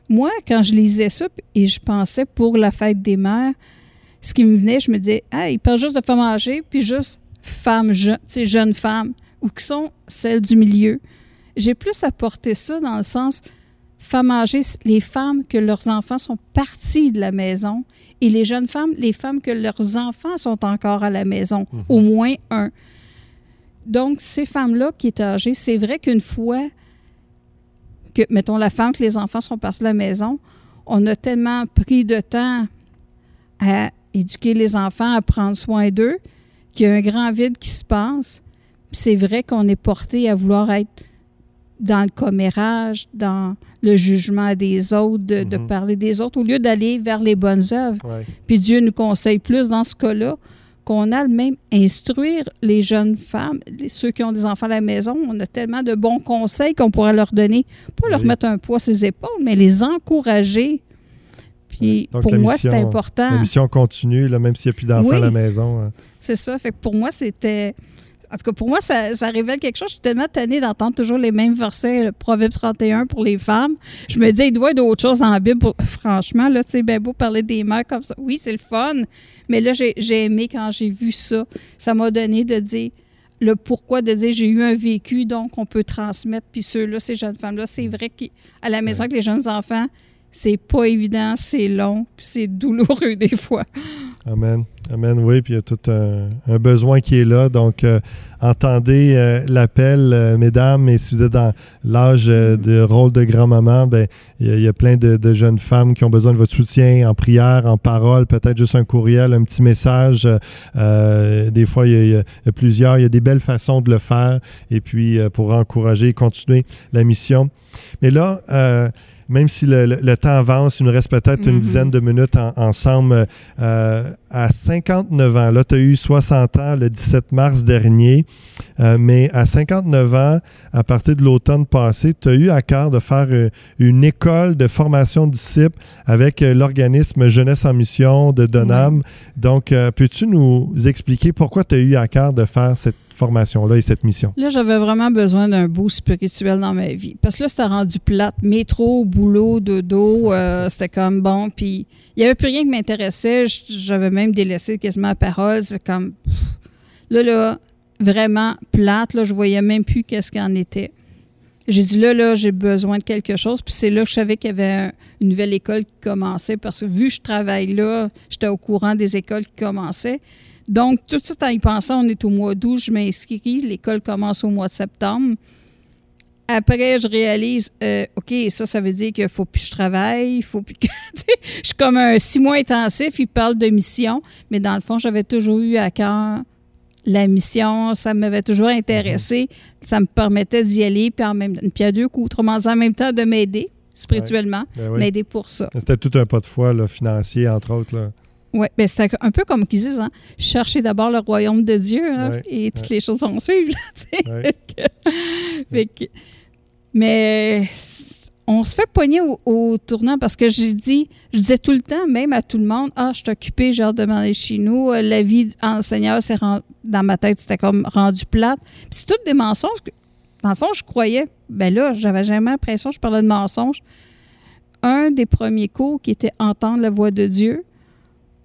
Moi, quand je lisais ça et je pensais pour la fête des mères, ce qui me venait, je me disais, ah, il parle juste de femmes âgées, puis juste femmes, jeunes, jeunes femmes, ou qui sont celles du milieu. J'ai plus apporté ça dans le sens, femmes âgées, les femmes que leurs enfants sont partis de la maison, et les jeunes femmes, les femmes que leurs enfants sont encore à la maison, mhm. au moins un. Donc, ces femmes-là qui étaient âgées, c'est vrai qu'une fois que, mettons, la femme que les enfants sont partis de la maison, on a tellement pris de temps à éduquer les enfants, à prendre soin d'eux, qu'il y a un grand vide qui se passe. c'est vrai qu'on est porté à vouloir être dans le commérage, dans le jugement des autres, de, mhm. parler des autres, au lieu d'aller vers les bonnes œuvres. Puis Dieu nous conseille plus dans ce cas-là qu'on a le même instruire les jeunes femmes, ceux qui ont des enfants à la maison. On a tellement de bons conseils qu'on pourrait leur donner, pas leur mettre un poids à ses épaules, mais les encourager. Puis pour moi, c'est important. La mission continue, là, même s'il n'y a plus d'enfants à la maison. Hein. C'est ça. Fait que pour moi, c'était en tout cas, pour moi, ça, révèle quelque chose. Je suis tellement tannée d'entendre toujours les mêmes versets, le Proverbe 31 pour les femmes. Je me dis, il doit y avoir d'autres choses dans la Bible. Franchement, là, c'est bien beau parler des mères comme ça. Oui, c'est le fun, mais là, j'ai aimé quand j'ai vu ça. Ça m'a donné de dire le pourquoi de dire j'ai eu un vécu, donc on peut transmettre. Puis ceux-là, ces jeunes femmes-là, c'est vrai qu'à la maison avec les jeunes enfants, c'est pas évident, c'est long, puis c'est douloureux des fois. Amen. Amen, oui, puis il y a tout un, besoin qui est là. Donc, euh, entendez euh, l'appel, euh, mesdames, et si vous êtes dans l'âge de rôle de grand-maman, ben il y, a plein de, jeunes femmes qui ont besoin de votre soutien en prière, en parole, peut-être juste un courriel, un petit message. des fois, il y, a, plusieurs. Il y a des belles façons de le faire, et puis pour encourager et continuer la mission. Mais là, même si le, temps avance, il nous reste peut-être une mhm. dizaine de minutes ensemble. Euh, à 59 ans, là, tu as eu 60 ans le 17 mars dernier, euh, mais à 59 ans, à partir de l'automne passé, tu as eu à cœur de faire euh, une école de formation de disciples avec l'organisme Jeunesse en Mission de Donham. Donc, peux-tu nous expliquer pourquoi tu as eu à cœur de faire cette formation-là et cette mission? Là, j'avais vraiment besoin d'un bout spirituel dans ma vie. Parce que là, c'était rendu plate. Métro, boulot, dodo, euh, c'était comme bon. Puis, il n'y avait plus rien qui m'intéressait. J'avais même délaissé quasiment la parole. C'est comme. Là, là, vraiment plate. Là, je voyais même plus qu'est-ce qu'il en était. J'ai dit là, là, j'ai besoin de quelque chose. Puis c'est là que je savais qu'il y avait une nouvelle école qui commençait parce que vu que je travaille là, j'étais au courant des écoles qui commençaient. Donc, tout de suite en y pensant, on est au mois d'août, je m'inscris, l'école commence au mois de septembre. Après, je réalise, euh, OK, ça, ça veut dire qu'il faut plus que je travaille, il faut plus que. je suis comme un six mois intensif, il parle de mission, mais dans le fond, j'avais toujours eu à cœur la mission, ça m'avait toujours intéressé, ça me permettait d'y aller, puis en même puis à deux coups, autrement dit, en même temps, de m'aider spirituellement, ben m'aider pour ça. C'était tout un pas de foi là, financier, entre autres. Là. Oui, mais c'est un peu comme qu'ils disent, hein, cherchez d'abord le royaume de Dieu hein, et toutes les choses vont suivre. mais on se fait pogner au, tournant parce que j'ai dit, je disais tout le temps, même à tout le monde, ah, je suis occupée, j'ai hâte de demander chez nous. Euh, la vie enseigneur, c'est dans ma tête, c'était comme rendu plate. Puis c'est toutes des mensonges. Que, dans le fond, je croyais. Ben là, j'avais jamais l'impression que je parlais de mensonges. Un des premiers cours qui était entendre la voix de Dieu,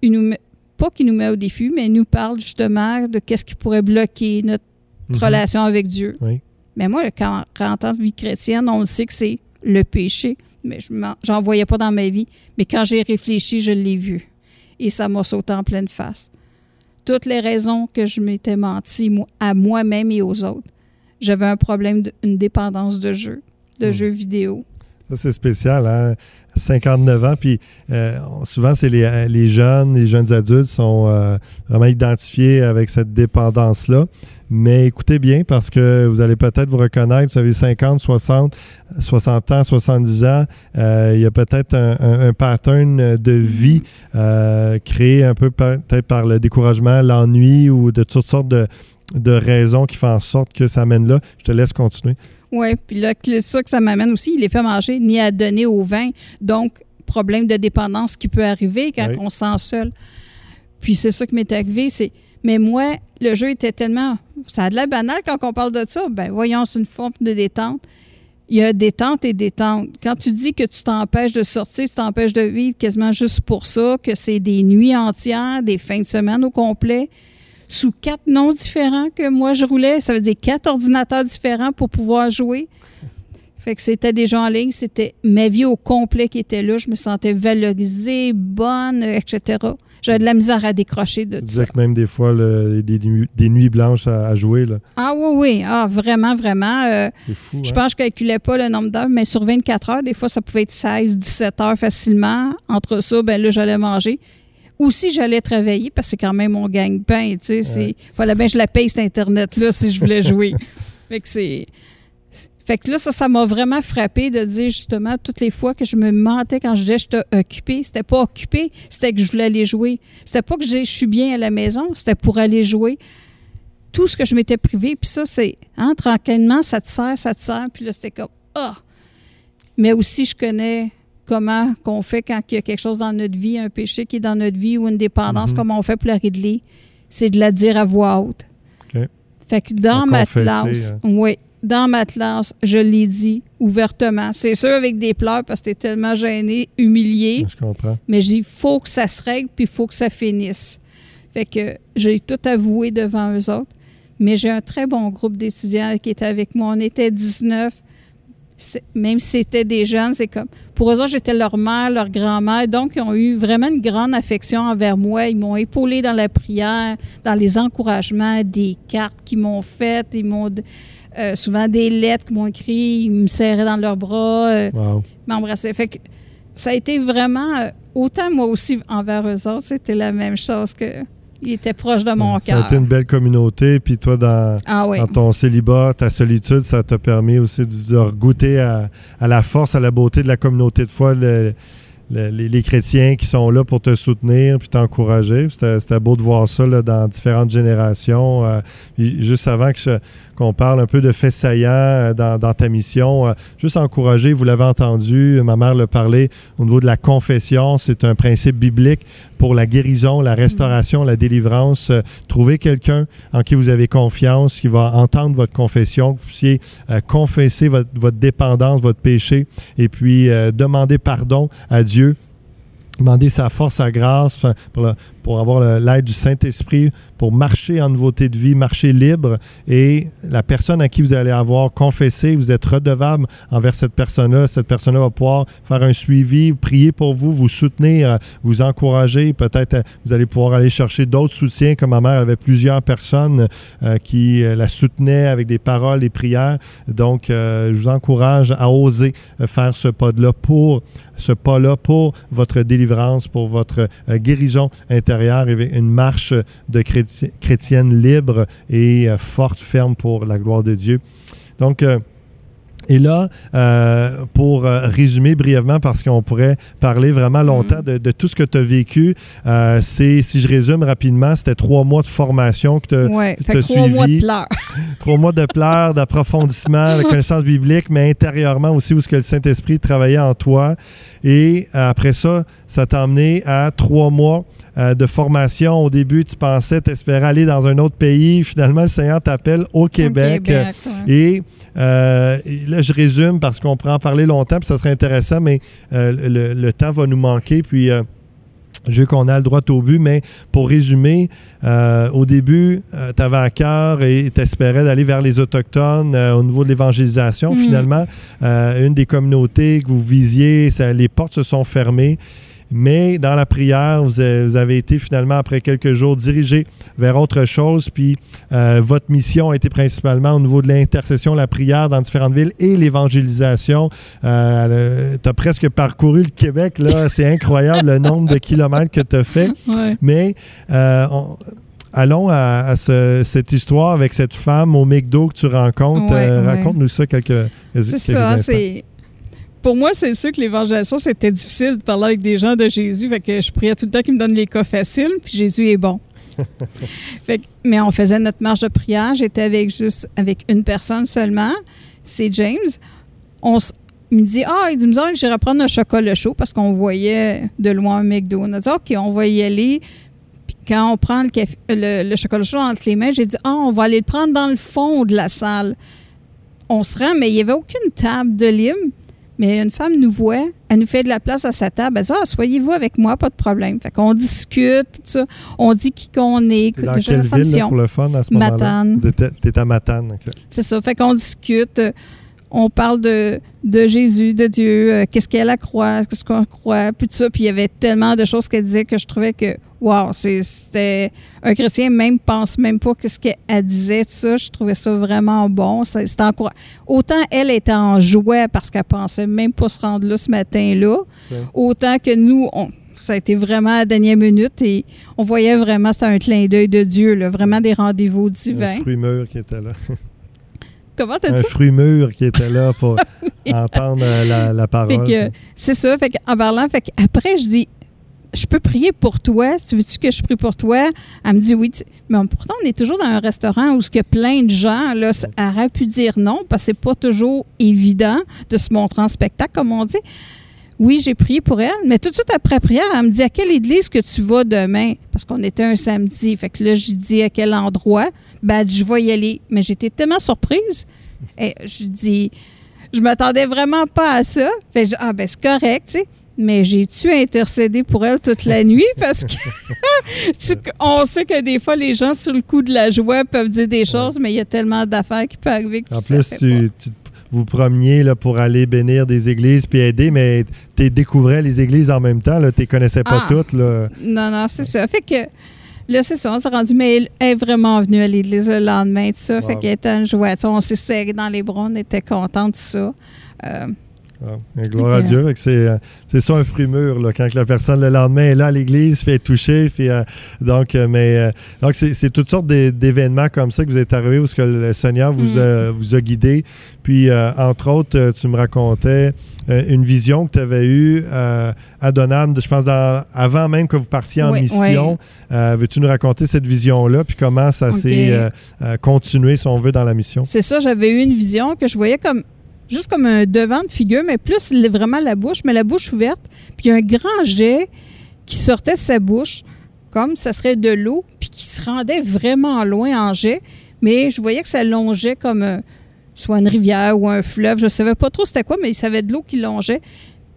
il nous met- pas qu'il nous met au défi, mais il nous parle justement de qu'est-ce qui pourrait bloquer notre Mhm. relation avec Dieu. Oui. Mais moi, quand en tant que vie chrétienne, on le sait que c'est le péché, mais je j'en voyais pas dans ma vie. Mais quand j'ai réfléchi, je l'ai vu. Et ça m'a sauté en pleine face. Toutes les raisons que je m'étais menti moi- à moi-même et aux autres. J'avais un problème, de- une dépendance de jeu, de Hmm. jeux vidéo. Ça, c'est spécial, hein? 59 ans, puis euh, souvent, c'est les, les jeunes, les jeunes adultes sont euh, vraiment identifiés avec cette dépendance-là. Mais écoutez bien, parce que vous allez peut-être vous reconnaître, vous avez 50, 60, 60 ans, 70 ans, euh, il y a peut-être un, un- un pattern de vie euh, créé un peu par- peut-être par le découragement, l'ennui ou de toutes sortes de, de raisons qui font en sorte que ça mène là. Je te laisse continuer. Oui, puis là, c'est ça que ça m'amène aussi, il est fait manger ni à donner au vin. Donc, problème de dépendance qui peut arriver quand Oui. on se sent seul. Puis c'est ça qui m'est arrivé, c'est... Mais moi, le jeu était tellement... Ça a de la banal quand on parle de ça. Ben voyons, c'est une forme de détente. Il y a détente et détente. Quand tu dis que tu t'empêches de sortir, tu t'empêches de vivre quasiment juste pour ça, que c'est des nuits entières, des fins de semaine au complet, sous quatre noms différents que moi je roulais. Ça veut dire quatre ordinateurs différents pour pouvoir jouer. Fait que c'était des gens en ligne, c'était ma vie au complet qui était là. Je me sentais valorisée, bonne, etc. J'avais de la misère à décrocher de Tu ça. disais que même des fois, le- des, nuits- des nuits blanches à, à jouer, là. Ah oui, oui. Ah, vraiment, vraiment. euh, c'est fou. Je hein? pense que je calculais pas le nombre d'heures, mais sur 24 heures, des fois, ça pouvait être 16, 17 heures facilement. Entre ça, ben là, j'allais manger. Ou si j'allais travailler, parce que c'est quand même mon gagne-pain, tu sais. c'est- Fallait bien que je la paye, cette Internet-là, si je voulais jouer. fait que c'est... Fait que là, ça, ça m'a vraiment frappé de dire justement toutes les fois que je me mentais quand je disais que j'étais occupée. C'était pas occupé, c'était que je voulais aller jouer. C'était pas que je suis bien à la maison, c'était pour aller jouer. Tout ce que je m'étais privé, puis ça, c'est hein, tranquillement, ça te sert, ça te sert, puis là, c'était comme Ah! Mais aussi, je connais comment qu'on fait quand il y a quelque chose dans notre vie, un péché qui est dans notre vie ou une dépendance, Mhm. comment on fait pour la régler. C'est de la dire à voix haute. Fait que dans ma classe, hein. oui, dans ma classe, je l'ai dit ouvertement. C'est sûr avec des pleurs parce que t'es tellement gêné, humilié, Je comprends. mais j'ai dit, faut que ça se règle puis il faut que ça finisse. Fait que j'ai tout avoué devant eux autres. Mais j'ai un très bon groupe d'étudiants qui étaient avec moi. On était 19. Même si c'était des jeunes, c'est comme. Pour eux autres, j'étais leur mère, leur grand-mère. Donc, ils ont eu vraiment une grande affection envers moi. Ils m'ont épaulé dans la prière, dans les encouragements, des cartes qu'ils m'ont faites. Ils m'ont. euh, souvent des lettres qu'ils m'ont écrites. Ils me serraient dans leurs bras. euh, Wow. m'embrasser. Fait que ça a été vraiment, euh, autant moi aussi envers eux autres, c'était la même chose que ils étaient proches de mon Ça, ça a cœur. été une belle communauté. Puis toi, dans, Ah oui. dans ton célibat, ta solitude, ça t'a permis aussi de, de goûter à, à la force, à la beauté de la communauté de foi, le- le- les, les chrétiens qui sont là pour te soutenir puis t'encourager. C'était beau de voir ça là, dans différentes générations. Euh, juste avant qu'on parle un peu de faits saillants euh, dans, dans ta mission, euh, juste encourager, vous l'avez entendu, ma mère le parlait au niveau de la confession, c'est un principe biblique pour la guérison, la restauration, la délivrance. Euh, Trouvez quelqu'un en qui vous avez confiance, qui va entendre votre confession, que vous puissiez euh, confesser votre, votre dépendance, votre péché, et puis euh, demander pardon à Dieu. Demander sa force, sa grâce pour avoir l'aide du Saint-Esprit, pour marcher en nouveauté de vie, marcher libre. Et la personne à qui vous allez avoir confessé, vous êtes redevable envers cette personne-là. Cette personne-là va pouvoir faire un suivi, prier pour vous, vous soutenir, euh, vous encourager. Peut-être euh, vous allez pouvoir aller chercher d'autres soutiens, comme ma mère avait plusieurs personnes euh, qui la soutenaient avec des paroles, des prières. Donc, je vous encourage à oser faire ce pas-là pour ce pas-là pour votre délivrance, pour votre guérison intérieure et une marche de chréti- chrétienne libre et euh, forte, ferme pour la gloire de Dieu. Donc, euh, et là, euh, pour euh, résumer brièvement, parce qu'on pourrait parler vraiment longtemps de, de tout ce que tu as vécu, euh, c'est, si je résume rapidement, c'était trois mois de formation que tu as Ouais, trois mois de pleurs. Trois mois de pleurs, d'approfondissement, de connaissance biblique, mais intérieurement aussi où ce que le Saint-Esprit travaillait en toi. Et après ça, ça t'a emmené à trois mois euh, de formation. Au début, tu pensais, t'espérais aller dans un autre pays. Finalement, le Seigneur t'appelle au Québec. Au Québec, ouais. Et euh, là, je résume parce qu'on pourrait en parler longtemps, puis ça serait intéressant, mais euh, le, le temps va nous manquer. Puis euh, je veux qu'on ait le droit au but, mais pour résumer, euh, au début, euh, tu avais à cœur et tu espérais d'aller vers les Autochtones euh, au niveau de l'évangélisation. Mm. Finalement, une des communautés que vous visiez, ça- les portes se sont fermées. Mais dans la prière, vous avez, été finalement, après quelques jours, dirigé vers autre chose. Puis euh, votre mission a été principalement au niveau de l'intercession, la prière dans différentes villes et l'évangélisation. Euh, tu as presque parcouru le Québec. là. C'est incroyable le nombre de kilomètres que tu as fait. Ouais. Mais euh, on- allons à, à ce- cette histoire avec cette femme au McDo que tu rencontres. Ouais, Euh, ouais. Raconte-nous ça quelques, quelques C'est ça, c'est. Pour moi, c'est sûr que l'évangélisation, c'était difficile de parler avec des gens de Jésus. Fait que je priais tout le temps qu'ils me donnent les cas faciles, puis Jésus est bon. fait que- mais on faisait notre marche de prière. J'étais avec juste avec une personne seulement. C'est James. On il me dit Ah, il dit, que j'irai prendre un chocolat chaud parce qu'on voyait de loin un McDo. On a dit OK, on va y aller. Puis quand on prend le, café- le, le chocolat chaud entre les mains, j'ai dit Ah, on va aller le prendre dans le fond de la salle on se rend, mais il n'y avait aucune table de libre. Mais une femme nous voit, elle nous fait de la place à sa table. Elle dit Ah, soyez-vous avec moi, pas de problème. Fait qu'on discute, tout ça. On dit qui qu'on est, dans quelle la ville là, pour le fun à ce moment-là? Matane. T'es à Matane. ok. C'est ça. Fait qu'on discute. euh, On parle de, de Jésus, de Dieu, euh, qu'est-ce qu'elle a croit, qu'est-ce qu'on croit, puis tout ça. Puis il y avait tellement de choses qu'elle disait que je trouvais que, wow, c'est- c'était. Un chrétien même pense même pas qu'est-ce qu'elle disait, tout ça. Je trouvais ça vraiment bon. Encoura- Autant elle était en joie parce qu'elle pensait même pas se rendre là ce matin-là, Ouais. autant que nous, on, ça a été vraiment à la dernière minute et on voyait vraiment, c'était un clin d'œil de Dieu, là, vraiment des rendez-vous Un divins. fruit mûr qui était là. Comment t'as dit Un fruit mûr qui était là pour entendre euh, la, parole. c'est ça. Fait en parlant, fait après, je dis, je peux prier pour toi. Tu veux-tu que je prie pour toi? Elle me dit oui. Mais pourtant, on est toujours dans un restaurant où y a plein de gens. Là, aurait pu dire non parce que c'est pas toujours évident de se montrer en spectacle, comme on dit. Oui, j'ai prié pour elle, mais tout de suite après prière, elle me dit à quelle église que tu vas demain? Parce qu'on était un samedi. Fait que là, j'ai dit à quel endroit? Ben, je vais y aller. Mais j'étais tellement surprise. Et je dis, je m'attendais vraiment pas à ça. Fait que je- ah, ben, c'est correct, tu sais. Mais j'ai-tu intercédé pour elle toute la nuit? Parce que tu- on sait que des fois, les gens, sur le coup de la joie, peuvent dire des choses, mais il y a tellement d'affaires qui peuvent arriver que En plus, fait tu, tu vous promeniez là, pour aller bénir des églises puis aider, mais tu découvrais les églises en même temps. Tu ne connaissais pas Ah. toutes. Là. Non, non, c'est ça. Fait que là, c'est ça, on s'est rendu, mais elle est vraiment venue à l'église le lendemain, tout ça. Fait Wow. qu'elle était en joie. On s'est serré dans les bras, on était contents, tout ça. Euh, Ah, gloire à Fait Dieu. Fait C'est euh, c'est ça un fruit mûr, là, quand que la personne le lendemain est là à l'église, fait toucher. Puis, euh, donc, euh, mais, euh, donc c'est c'est toutes sortes d'é- d'événements comme ça que vous êtes arrivés où ce que le Seigneur vous, Mm. a, vous a guidé. Puis, euh, entre autres, tu me racontais euh, une vision que tu avais eue euh, à Donham, je pense, dans- avant même que vous partiez en Oui, mission. Euh, Veux-tu nous raconter cette vision-là, puis comment ça s'est continué, si on veut, dans la mission? C'est ça, j'avais eu une vision que je voyais comme juste comme un devant de figure, mais plus vraiment la bouche, mais la bouche ouverte. Puis il y a un grand jet qui sortait de sa bouche, comme ça serait de l'eau, puis qui se rendait vraiment loin en jet. Mais je voyais que ça longeait comme euh, soit une rivière ou un fleuve. Je ne savais pas trop c'était quoi, mais il savait de l'eau qui longeait.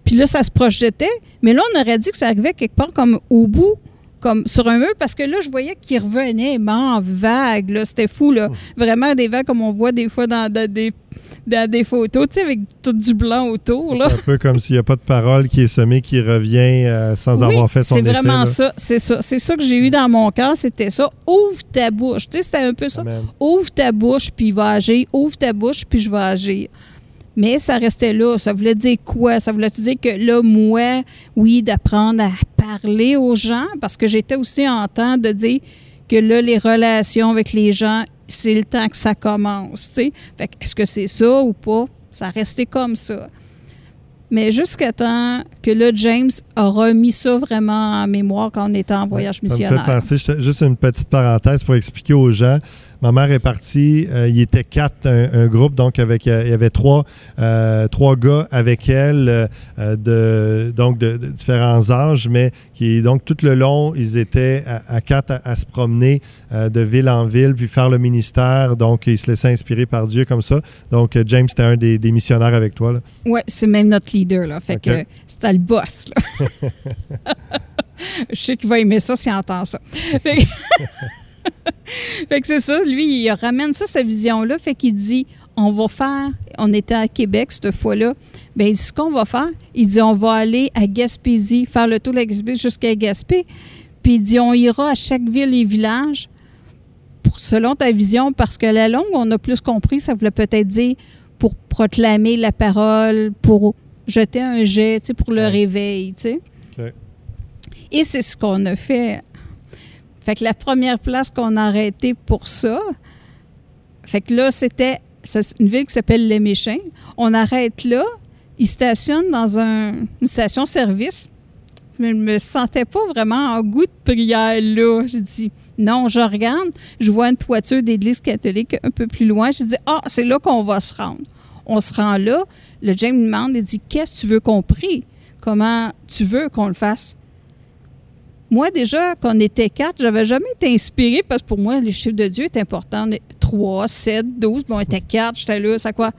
Puis là, ça se projetait. Mais là, on aurait dit que ça arrivait quelque part comme au bout, comme sur un mur, parce que là, je voyais qu'il revenait mais en vague. là. C'était fou, là. Vraiment des vagues comme on voit des fois dans, dans des, dans des photos, tu sais, avec tout du blanc autour. Là. C'est un peu comme s'il n'y a pas de parole qui est semée, qui revient euh, sans Oui, avoir fait son c'est effet. vraiment là. ça. C'est ça. C'est ça que j'ai eu dans mon cœur, c'était ça. Ouvre ta bouche. Tu sais, c'était un peu ça. Amen. Ouvre ta bouche, puis il va agir. Ouvre ta bouche, puis je vais agir. Mais ça restait là. Ça voulait dire quoi? Ça voulait dire que là, moi, oui, d'apprendre à parler aux gens, parce que j'étais aussi en temps de dire que là, les relations avec les gens, c'est le temps que ça commence. est-ce que c'est ça ou pas? Ça restait comme ça. Mais jusqu'à temps que là, James a remis ça vraiment en mémoire quand on était en voyage Ça me fait missionnaire. penser, juste une petite parenthèse pour expliquer aux gens. Ma mère est partie, euh, il était quatre, un, un groupe, donc avec, euh, il y avait trois, euh, trois gars avec elle, euh, de, donc de, de différents âges, mais qui, donc tout le long, ils étaient à, à quatre à, à se promener de ville en ville, puis faire le ministère, donc ils se laissaient inspirer par Dieu comme ça. Donc James, c'était un des, des missionnaires avec toi. Oui, c'est même notre leader, là. Fait OK. que c'était le boss, là. Je sais qu'il va aimer ça s'il entend ça. Fait que, fait que c'est ça, lui, il ramène ça, sa vision-là. Fait qu'il dit on va faire, on était à Québec cette fois-là, bien, il dit ce qu'on va faire, il dit on va aller à Gaspésie, faire le tour de la Gaspésie jusqu'à Gaspé, puis il dit on ira à chaque ville et village pour, selon ta vision, parce que la longue, on a plus compris, ça voulait peut-être dire pour proclamer la parole, pour jeter un jet, tu sais, pour le Ouais. réveil, tu sais. OK. Et c'est ce qu'on a fait. Fait que la première place qu'on a arrêtée pour ça, fait que là, c'était une ville qui s'appelle Les Méchins. On arrête là, ils stationnent dans un- une station-service. Mais je me sentais pas vraiment en goût de prière là. J'ai dit, non, je regarde, je vois une toiture d'église catholique un peu plus loin. J'ai dit, ah, c'est là qu'on va se rendre. On se rend là. Le James me demande, il dit, qu'est-ce que tu veux qu'on prie? Comment tu veux qu'on le fasse? Moi, déjà, quand on était quatre, j'avais jamais été inspirée parce que pour moi, les chiffres de Dieu étaient importants. 3, 7, 12, bon, on était quatre, j'étais là, c'est quoi?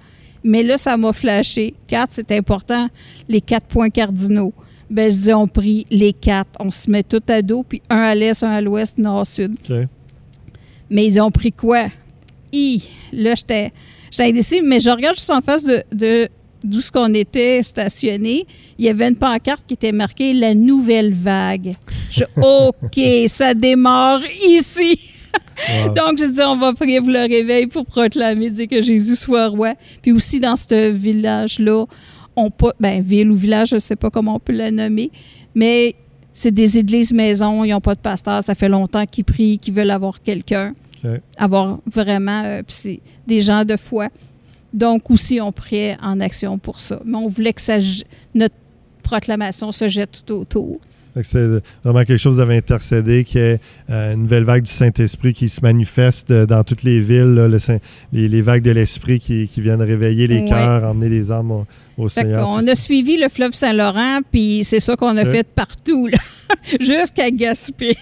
Mais là, ça m'a flashé. Quatre, c'est important, les quatre points cardinaux. Ben, je dis, on prie les quatre. On se met tout à dos, puis un à l'est, un à l'ouest, nord, sud. Mais ils ont pris quoi? I, là, j'étais j'étais indécis, mais je regarde juste en face de, de d'où ce qu'on était stationné. Il y avait une pancarte qui était marquée La nouvelle vague. Je, OK, ça démarre ici. Wow. Donc, je dis, on va prier pour le réveil pour proclamer, dire que Jésus soit roi. Puis aussi, dans ce village-là, on pas, ben, ville ou village, je ne sais pas comment on peut la nommer, mais c'est des églises maisons, ils n'ont pas de pasteur, ça fait longtemps qu'ils prient, qu'ils veulent avoir quelqu'un, Avoir vraiment, euh, des gens de foi. Donc, aussi, on priait en action pour ça. Mais on voulait que notre proclamation se jette tout autour. C'est vraiment quelque chose d'avait intercédé, qu'il y ait euh, une nouvelle vague du Saint-Esprit qui se manifeste euh, dans toutes les villes, là, le Saint- les, les vagues de l'Esprit qui, qui viennent réveiller les Ouais. cœurs, emmener les âmes au, au Seigneur. tout a ça. suivi le fleuve Saint-Laurent, puis c'est ça qu'on a Ok. fait partout, jusqu'à Gaspé.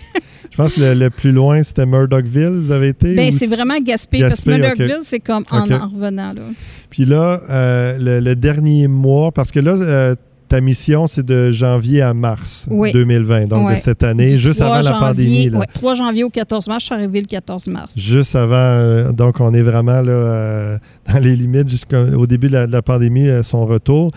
Je pense que le, le plus loin, c'était Murdochville, vous avez été? Ou c'est vraiment Gaspé, Gaspé, parce que. Murdochville, c'est comme en, revenant, là. Puis là, euh, le, le dernier mois, parce que là, euh, ta mission, c'est de janvier à mars Oui. 2020, donc de cette année, juste 3 avant la pandémie. Là. ouais, 3 janvier au 14 mars, je suis arrivée le 14 mars. Juste avant, euh, donc on est vraiment là, euh, dans les limites jusqu'au début de la, de la pandémie, euh, son retour.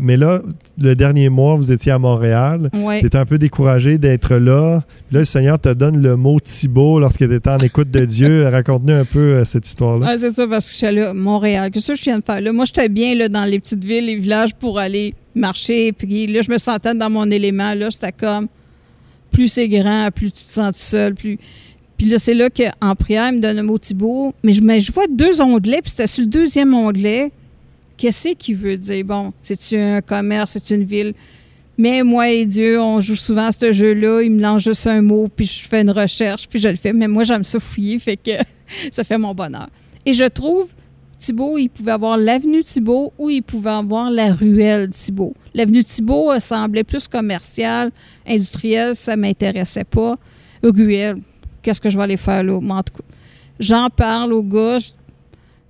Mais là, le dernier mois, vous étiez à Montréal. Tu étais un peu découragé d'être là. Puis là, le Seigneur te donne le mot Thibault lorsqu'il était en écoute de Dieu. Raconte-nous un peu cette histoire-là. Ah, c'est ça, parce que je suis là, Montréal. Qu'est-ce que je viens de faire là? Moi, j'étais bien là, dans les petites villes, les villages pour aller marcher. Puis là, je me sentais dans mon élément. Là, c'était comme plus c'est grand, plus tu te sens tout seul. Plus... Puis là, c'est là qu'en prière, il me donne un mot Thibault. Mais je, mais je vois deux onglets, puis c'était sur le deuxième onglet. Qu'est-ce qu'il veut dire? Bon, c'est-tu un commerce, c'est une ville? Mais moi et Dieu, on joue souvent à ce jeu-là. Il me lance juste un mot, puis je fais une recherche, puis je le fais. Mais moi, j'aime ça fouiller, fait que ça fait mon bonheur. Et je trouve, Thibault, il pouvait avoir l'avenue Thibault ou il pouvait avoir la ruelle Thibault. L'avenue Thibault semblait plus commerciale, industrielle, ça m'intéressait pas. Ruelle, qu'est-ce que je vais aller faire là? Mais j'en parle aux gars.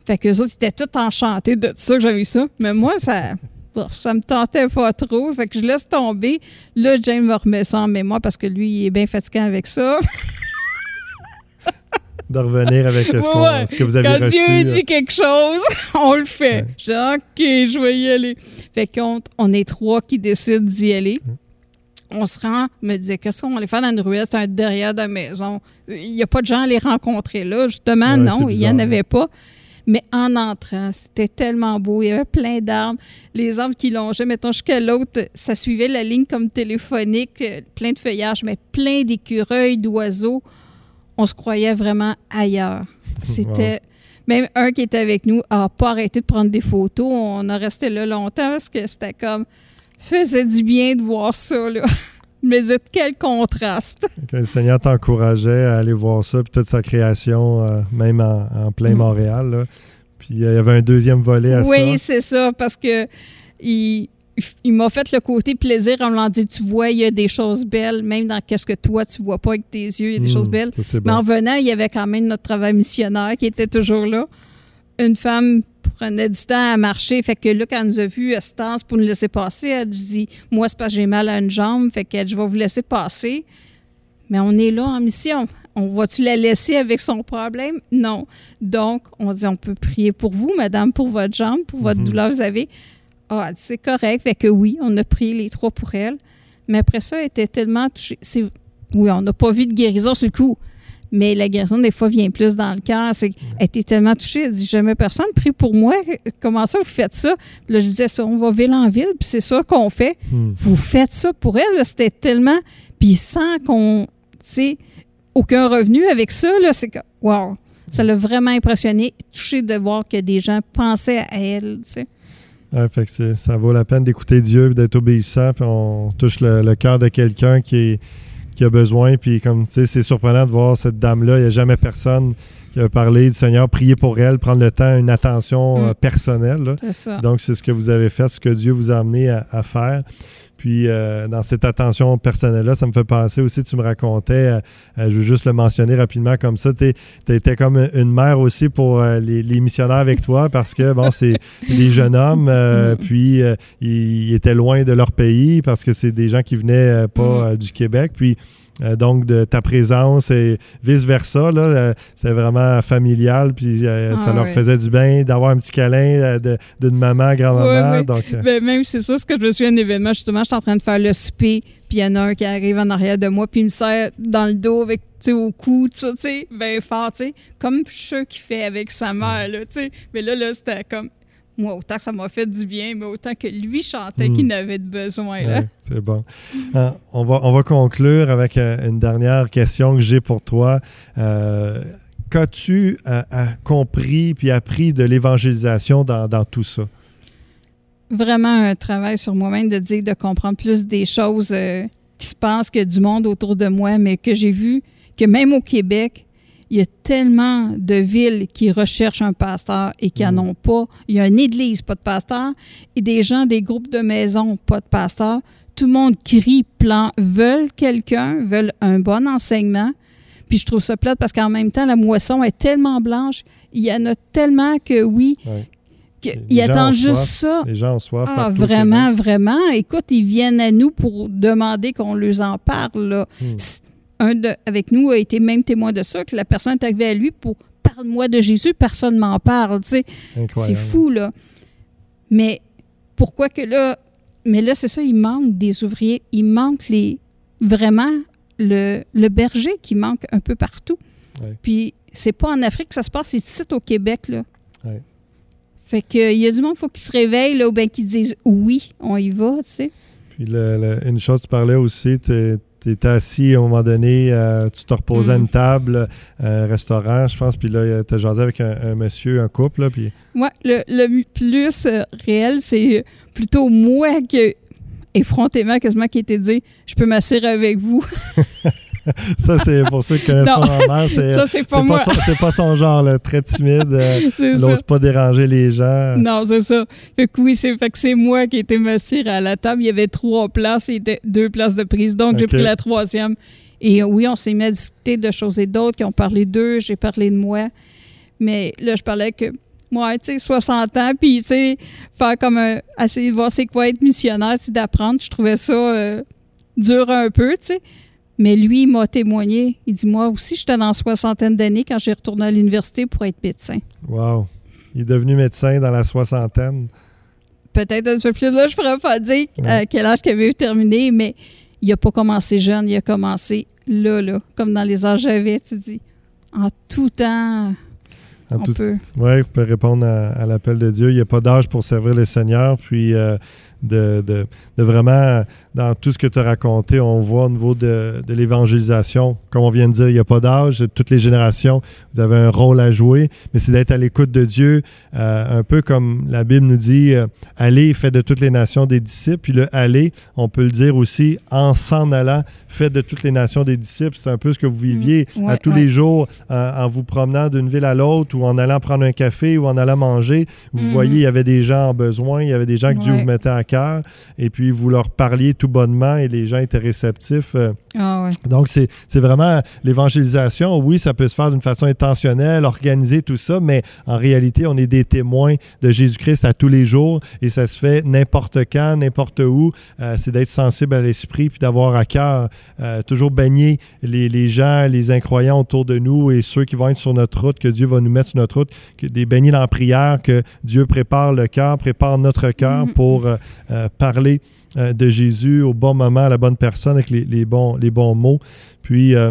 Fait que autres, étaient tous enchantés de ça que j'avais ça. Mais moi, ça. ça me tentait pas trop. Fait que je laisse tomber. Là, James me remet ça en mémoire parce que lui, il est bien fatiguant avec ça. De revenir avec euh, ce, qu'on- Ouais, ce que vous avez Quand reçu. Dieu euh, dit quelque chose, on le fait. Ouais. Je dis, OK, je vais y aller. Fait qu'on on est trois qui décident d'y aller. On se rend, me disait, qu'est-ce qu'on aller faire dans une ruelle? C'est un derrière de la maison. Il n'y a pas de gens à les rencontrer là. Justement, Ouais, non, il n'y en avait pas. Mais en entrant, c'était tellement beau. Il y avait plein d'arbres. Les arbres qui longeaient, mettons, jusqu'à l'autre, ça suivait la ligne comme téléphonique, euh, plein de feuillages, mais plein d'écureuils, d'oiseaux. On se croyait vraiment ailleurs. C'était. Même un qui était avec nous n'a pas arrêté de prendre des photos. On a resté là longtemps parce que c'était comme. Faisait du bien de voir ça, là. Mais dites, quel contraste. que le Seigneur t'encourageait à aller voir ça, puis toute sa création, euh, même en, en plein Mm. Montréal. là. Puis euh, il y avait un deuxième volet à Oui, ça. c'est ça, parce que il, il m'a fait le côté plaisir en me l'en dit, tu vois, il y a des choses belles, même dans qu'est-ce que toi, tu vois pas avec tes yeux, il y a des Mm, choses belles. ça, Mais en venant, il y avait quand même notre travail missionnaire qui était toujours là. Une femme prenait du temps à marcher. Fait que là, quand elle nous a vu à stance pour nous laisser passer, elle dit Moi, c'est parce que j'ai mal à une jambe, fait que je vais vous laisser passer. Mais on est là en mission. On va-tu la laisser avec son problème? Non. Donc, on dit on peut prier pour vous, madame, pour votre jambe, pour votre Mhm. douleur vous avez. Ah, c'est correct. Fait que oui, on a prié les trois pour elle. Mais après ça, elle était tellement touchée. Oui, on n'a pas vu de guérison sur le coup. Mais la guérison, des fois, vient plus dans le cœur. Elle était tellement touchée. Elle dit Jamais personne prie pour moi. Comment ça, vous faites ça? Puis là, je disais ça, on va ville en ville, puis c'est ça qu'on fait. Hmm. Vous faites ça pour elle. C'était tellement. Puis sans qu'on. Tu sais, aucun revenu avec ça, là, c'est que. Wow! Ça l'a vraiment impressionné, touché de voir que des gens pensaient à elle. tu sais. Ouais, fait que ça vaut la peine d'écouter Dieu, et d'être obéissant, puis on touche le, le cœur de quelqu'un qui, est- qui a besoin. Puis comme tu sais, c'est surprenant de voir cette dame-là. Il n'y a jamais personne qui a parlé du Seigneur, prier pour elle, prendre le temps, une attention Mm. euh, personnelle. là. Ça. Donc, c'est ce que vous avez fait, ce que Dieu vous a amené à, à faire. Puis, euh, dans cette attention personnelle-là, ça me fait penser aussi, tu me racontais, euh, euh, je veux juste le mentionner rapidement comme ça, tu étais comme une mère aussi pour euh, les, les missionnaires avec toi parce que, bon, c'est des jeunes hommes, puis ils étaient loin de leur pays parce que c'est des gens qui venaient pas Mm. du Québec. Puis, euh, donc, de ta présence et vice-versa, là, euh, c'était vraiment familial, puis euh, ça Ah, leur ouais. faisait du bien d'avoir un petit câlin d'une maman, grand-maman. Ouais, ouais. Donc, Ben, même, c'est ça, ce que je me souviens d'un événement. Justement, j'étais en train de faire le souper, puis il y en a un qui arrive en arrière de moi, puis il me serre dans le dos, avec, au cou, tout ça, tu sais, ben fort, tu sais, comme je qu'il fait avec sa mère, là, tu sais. Mais là, là, c'était comme, moi, autant que ça m'a fait du bien, mais autant que lui chantait qu'il n'avait de besoin, là. Ouais, c'est bon. Hein, on, va, on va conclure avec euh, une dernière question que j'ai pour toi. Euh, Qu'as-tu euh, compris puis appris de l'évangélisation dans, dans tout ça? Vraiment un travail sur moi-même de dire, de comprendre plus des choses qui se passent que du monde autour de moi, mais que j'ai vu que même au Québec, il y a tellement de villes qui recherchent un pasteur et qui Mm. n'en ont pas. Il y a une église, pas de pasteur, et des gens, des groupes de maisons, pas de pasteur. Tout le monde crie, plan, veulent quelqu'un, veulent un bon enseignement. Puis je trouve ça plate parce qu'en même temps, la moisson est tellement blanche, il y en a tellement que oui, Ouais. ont attendent juste soif. ça. Les gens ont soif Ah, vraiment, vraiment. Écoute, ils viennent à nous pour demander qu'on leur en parle. là. Hmm. Un de, avec nous a été même témoin de ça, que la personne est arrivée à lui pour parle-moi de Jésus, personne ne m'en parle. C'est fou, là. Mais pourquoi que là. Mais là, c'est ça, il manque des ouvriers. Il manque les. Vraiment, le, le berger qui manque un peu partout. Ouais. Puis, c'est pas en Afrique que ça se passe, c'est ici au Québec, là. Ouais. Fait que, il y a du monde, faut qu'ils se réveillent, là, ou bien qu'ils disent oui, on y va, tu sais. Puis une chose, tu parlais aussi, tu étais assis à un moment donné, euh, tu te reposais à Mm. une table, un restaurant, je pense, puis là, tu as jasé avec un, un monsieur, un couple, là, puis Ouais, le, le plus euh, réel, c'est plutôt moi que effrontément quasiment qui était dit je peux m'asseoir avec vous. ça, c'est pour ceux qui connaissent pas c'est ça, c'est pas moi. pas, son- c'est pas son genre, là, très timide, euh, n'ose pas déranger les gens. Non, c'est ça. Fait que oui, c'est fait que c'est moi qui étais m'asseoir à la table. Il y avait trois places et de- deux places de prise. Donc, j'ai pris la troisième. Et euh, oui, on s'est mis à discuter de choses et d'autres qui ont parlé d'eux. J'ai parlé de moi. Mais là, je parlais que moi, tu sais, 60 ans, puis, tu sais, faire comme un. essayer de voir c'est quoi être missionnaire, c'est d'apprendre. Je trouvais ça euh, dur un peu, tu sais. Mais lui, il m'a témoigné. Il dit Moi aussi, j'étais dans la soixantaine d'années quand j'ai retourné à l'université pour être médecin. Wow. Il est devenu médecin dans la soixantaine. peut-être un peu plus là, je pourrais pas dire Ouais. à quel âge qu'il avait terminé, mais il a pas commencé jeune, il a commencé là, là, comme dans les âges que j'avais, tu dis. En tout temps, En on tout- peut. Oui, vous pouvez répondre à, à l'appel de Dieu. Il n'y a pas d'âge pour servir le Seigneur. Puis euh, de, de- de vraiment, dans tout ce que tu as raconté, on voit au niveau de, de l'évangélisation, comme on vient de dire, il n'y a pas d'âge. Toutes les générations, vous avez un rôle à jouer, mais c'est d'être à l'écoute de Dieu, euh, un peu comme la Bible nous dit, euh, allez, faites de toutes les nations des disciples. Puis le aller, on peut le dire aussi, en s'en allant, faites de toutes les nations des disciples. C'est un peu ce que vous viviez Mm. à tous ouais. les jours euh, en vous promenant d'une ville à l'autre ou en allant prendre un café ou en allant manger. Vous Mhm. voyez, il y avait des gens en besoin, il y avait des gens que Dieu vous mettait à cœur et puis vous leur parliez tout bonnement et les gens étaient réceptifs. Euh, Ah ouais. donc, c'est vraiment l'évangélisation. Oui, ça peut se faire d'une façon intentionnelle, organisée, tout ça, mais en réalité, on est des témoins de Jésus-Christ à tous les jours et ça se fait n'importe quand, n'importe où. Euh, c'est d'être sensible à l'esprit puis d'avoir à cœur euh, toujours baigner les, les gens, les incroyants autour de nous et ceux qui vont être sur notre route, que Dieu va nous mettre sur notre route, que des baigner dans la prière, que Dieu prépare le cœur, prépare notre cœur Mhm. pour euh, euh, parler euh, de Jésus au bon moment, à la bonne personne, avec les, les bons, les bons mots. Puis, euh,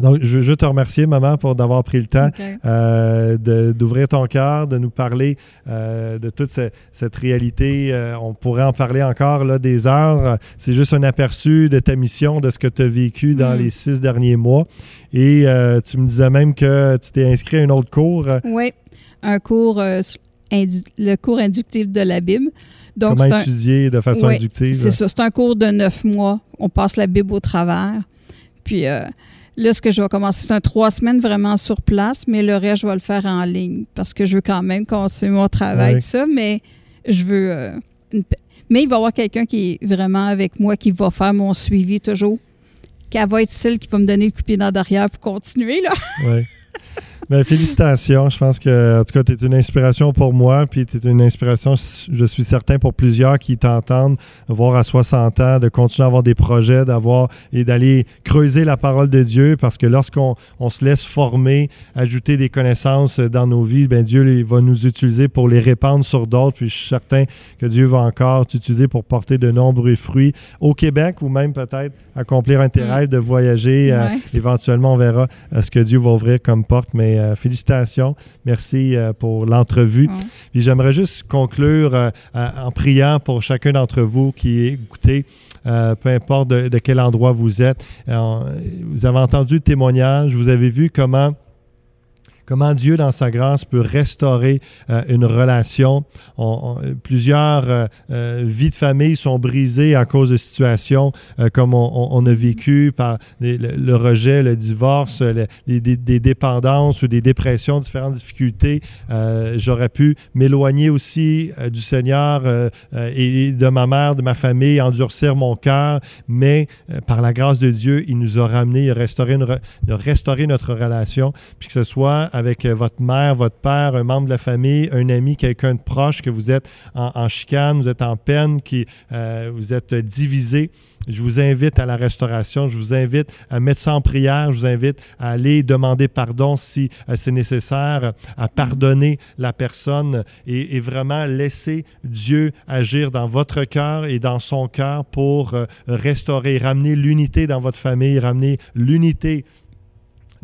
donc, je veux te remercier, maman, pour d'avoir pris le temps euh, d'ouvrir ton cœur, de nous parler euh, de toute ce- cette réalité. Euh, on pourrait en parler encore là, des heures. C'est juste un aperçu de ta mission, de ce que tu as vécu dans Mhm. les six derniers mois. Et tu me disais même que tu t'es inscrit à un autre cours. Oui, un cours, le cours inductif de la Bible. Donc, comment c'est un- étudier de façon Oui, inductive. C'est ça, c'est un cours de neuf mois. On passe la Bible au travers. Puis euh, là, ce que je vais commencer, c'est un trois semaines vraiment sur place, mais le reste, je vais le faire en ligne parce que je veux quand même continuer mon travail, Oui. ça, mais je veux. euh, une mais il va y avoir quelqu'un qui est vraiment avec moi, qui va faire mon suivi toujours. Qui va être celle qui va me donner le coup de pied dans derrière pour continuer. Là. Oui. Ben, félicitations. Je pense que, en tout cas, tu es une inspiration pour moi, puis tu es une inspiration, je suis certain, pour plusieurs qui t'entendent, voir à 60 ans, de continuer à avoir des projets, d'avoir et d'aller creuser la parole de Dieu, parce que lorsqu'on on se laisse former, ajouter des connaissances dans nos vies, ben Dieu il va nous utiliser pour les répandre sur d'autres, puis je suis certain que Dieu va encore t'utiliser pour porter de nombreux fruits au Québec ou même peut-être accomplir un tes Mm. rêves de voyager. euh, éventuellement, on verra euh, ce que Dieu va ouvrir comme porte. Mais euh, félicitations. Merci euh, pour l'entrevue. Puis j'aimerais juste conclure euh, en priant pour chacun d'entre vous qui écoutez, peu importe de, de quel endroit vous êtes. Vous avez entendu le témoignage, vous avez vu comment comment Dieu, dans sa grâce, peut restaurer euh, une relation? On- on- plusieurs euh, euh, vies de famille sont brisées à cause de situations comme on, a vécu par le, rejet, le divorce, des, dépendances ou des dépressions, différentes difficultés. J'aurais pu m'éloigner aussi du Seigneur et de ma mère, de ma famille, endurcir mon cœur, mais par la grâce de Dieu, il nous a ramené, il a restauré, il a restauré notre relation, puis que ce soit avec euh, votre mère, votre père, un membre de la famille, un ami, quelqu'un de proche, que vous êtes en, en chicane, vous êtes en peine, qui euh, vous êtes divisé. Je vous invite à la restauration, je vous invite à mettre ça en prière, je vous invite à aller demander pardon si euh, c'est nécessaire, à pardonner la personne et, vraiment laisser Dieu agir dans votre cœur et dans son cœur pour restaurer, ramener l'unité dans votre famille, ramener l'unité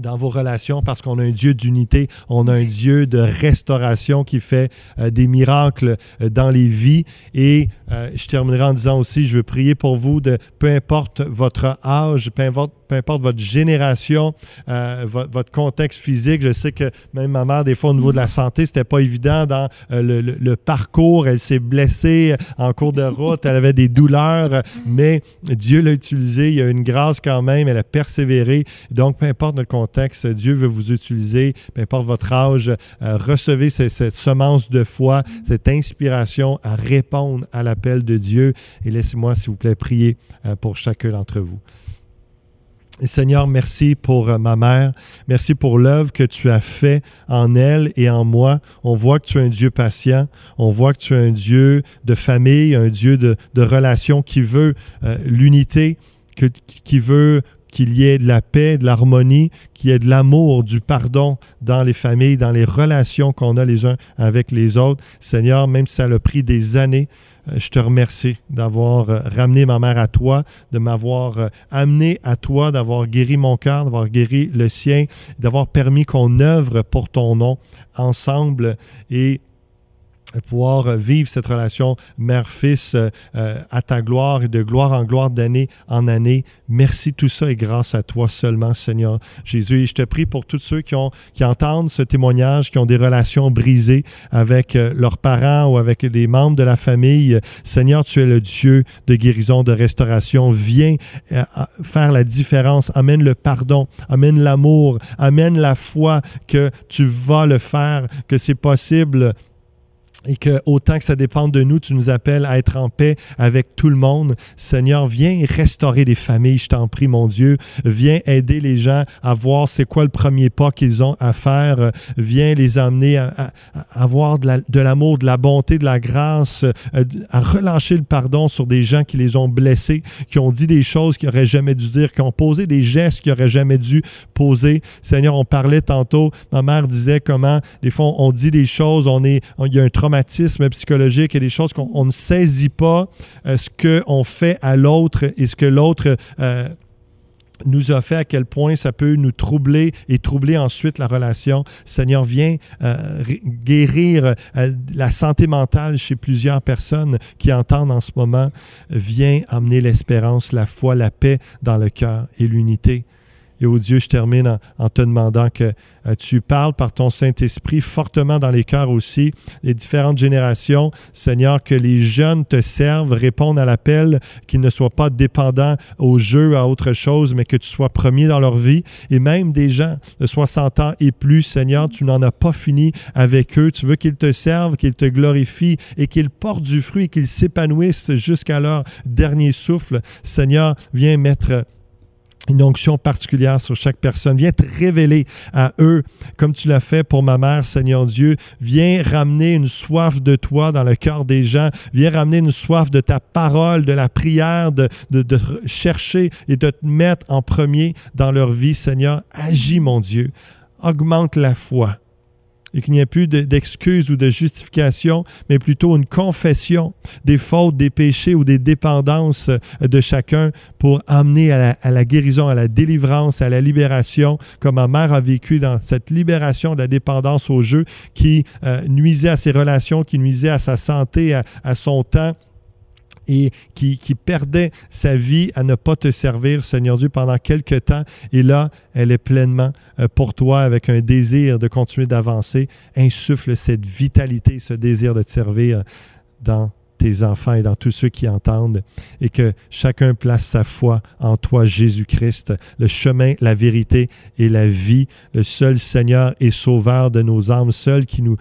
dans vos relations parce qu'on a un Dieu d'unité, on a un Dieu de restauration qui fait euh, des miracles euh, dans les vies. Et euh, je terminerai en disant aussi, je veux prier pour vous de peu importe votre âge, peu importe, peu importe votre génération, vo- votre contexte physique. Je sais que même ma mère, des fois, au niveau de la santé, c'était pas évident dans le, le- le parcours. Elle s'est blessée en cours de route, elle avait des douleurs, mais Dieu l'a utilisé. Il y a une grâce quand même, elle a persévéré. Donc, peu importe notre contexte, Dieu veut vous utiliser, peu importe votre âge, euh, recevez ce- cette semence de foi, cette inspiration à répondre à l'appel de Dieu. Et laissez-moi, s'il vous plaît, prier euh, pour chacun d'entre vous. Seigneur, merci pour euh, ma mère. Merci pour l'œuvre que tu as fait en elle et en moi. On voit que tu es un Dieu patient. On voit que tu es un Dieu de famille, un Dieu de, de relation qui veut l'unité, qui veut qu'il y ait de la paix, de l'harmonie, qu'il y ait de l'amour, du pardon dans les familles, dans les relations qu'on a les uns avec les autres. Seigneur, même si ça a pris des années, euh, je te remercie d'avoir euh, ramené ma mère à toi, de m'avoir euh, amené à toi, d'avoir guéri mon cœur, d'avoir guéri le sien, d'avoir permis qu'on œuvre pour ton nom ensemble et pouvoir euh, vivre cette relation mère-fils euh, euh, à ta gloire et de gloire en gloire d'année en année. Merci, tout ça est grâce à toi seulement, Seigneur Jésus. Et je te prie pour tous ceux qui, entendent ce témoignage, qui ont des relations brisées avec leurs parents ou avec les membres de la famille. Seigneur, tu es le Dieu de guérison, de restauration. Viens faire la différence. Amène le pardon, amène l'amour, amène la foi que tu vas le faire, que c'est possible et que autant que ça dépend de nous, tu nous appelles à être en paix avec tout le monde. Seigneur, viens restaurer les familles, je t'en prie, mon Dieu. Viens aider les gens à voir c'est quoi le premier pas qu'ils ont à faire. Viens les amener à, avoir de l'amour, de, la bonté, de la grâce, euh, à relâcher le pardon sur des gens qui les ont blessés, qui ont dit des choses qu'ils n'auraient jamais dû dire, qui ont posé des gestes qu'ils n'auraient jamais dû poser. Seigneur, on parlait tantôt, ma mère disait comment des fois on dit des choses, on est, il y a un traumatisme psychologique, a des choses qu'on ne saisit pas euh, ce qu'on fait à l'autre et ce que l'autre euh, nous a fait, à quel point ça peut nous troubler et troubler ensuite la relation. Seigneur, viens euh, guérir la santé mentale chez plusieurs personnes qui entendent en ce moment. Viens amener l'espérance, la foi, la paix dans le cœur et l'unité. Et oh Dieu, je termine en, te demandant que euh, tu parles par ton Saint-Esprit fortement dans les cœurs aussi, les différentes générations. Seigneur, que les jeunes te servent, répondent à l'appel, qu'ils ne soient pas dépendants au jeu, à autre chose, mais que tu sois premier dans leur vie. Et même des gens de 60 ans et plus, Seigneur, tu n'en as pas fini avec eux. Tu veux qu'ils te servent, qu'ils te glorifient et qu'ils portent du fruit et qu'ils s'épanouissent jusqu'à leur dernier souffle. Seigneur, viens mettre une onction particulière sur chaque personne. Viens te révéler à eux, comme tu l'as fait pour ma mère, Seigneur Dieu. Viens ramener une soif de toi dans le cœur des gens. Viens ramener une soif de ta parole, de la prière, de, chercher et de te mettre en premier dans leur vie, Seigneur. Agis, mon Dieu. Augmente la foi et qu'il n'y ait plus d'excuses ou de justification, mais plutôt une confession des fautes, des péchés ou des dépendances euh, de chacun pour amener à la, guérison, à la délivrance, à la libération, comme ma mère a vécu dans cette libération de la dépendance au jeu qui euh, nuisait à ses relations, qui nuisait à sa santé, à son temps et qui, perdait sa vie à ne pas te servir, Seigneur Dieu, pendant quelque temps. Et là, elle est pleinement euh, pour toi avec un désir de continuer d'avancer. Insuffle cette vitalité, ce désir de te servir dans tes enfants et dans tous ceux qui entendent, et que chacun place sa foi en toi, Jésus-Christ, le chemin, la vérité et la vie, le seul Seigneur et Sauveur de nos âmes, seul qui nous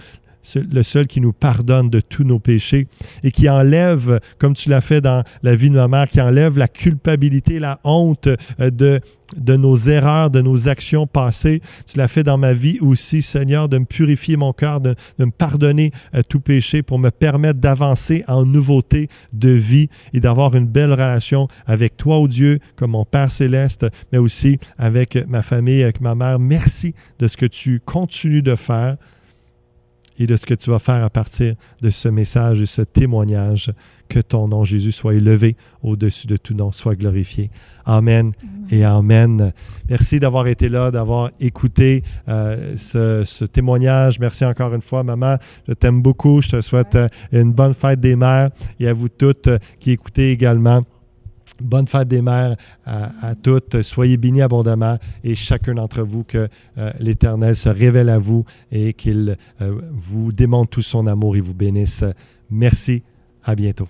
le seul qui nous pardonne de tous nos péchés et qui enlève, comme tu l'as fait dans la vie de ma mère, qui enlève la culpabilité, la honte euh, de, nos erreurs, de nos actions passées. Tu l'as fait dans ma vie aussi, Seigneur, de me purifier mon cœur, de, me pardonner euh, tout péché pour me permettre d'avancer en nouveauté de vie et d'avoir une belle relation avec toi, ô oh Dieu, comme mon Père céleste, mais aussi avec ma famille, avec ma mère. Merci de ce que tu continues de faire et de ce que tu vas faire à partir de ce message et ce témoignage. Que ton nom, Jésus, soit élevé au-dessus de tout nom, soit glorifié. Amen, et Amen. Merci d'avoir été là, d'avoir écouté euh, ce, témoignage. Merci encore une fois, maman. Je t'aime beaucoup. Je te souhaite euh, une bonne fête des mères et à vous toutes euh, qui écoutez également. Bonne fête des mères à, toutes. Soyez bénis abondamment et chacun d'entre vous que euh, l'Éternel se révèle à vous et qu'il euh, vous démontre tout son amour et vous bénisse. Merci. À bientôt.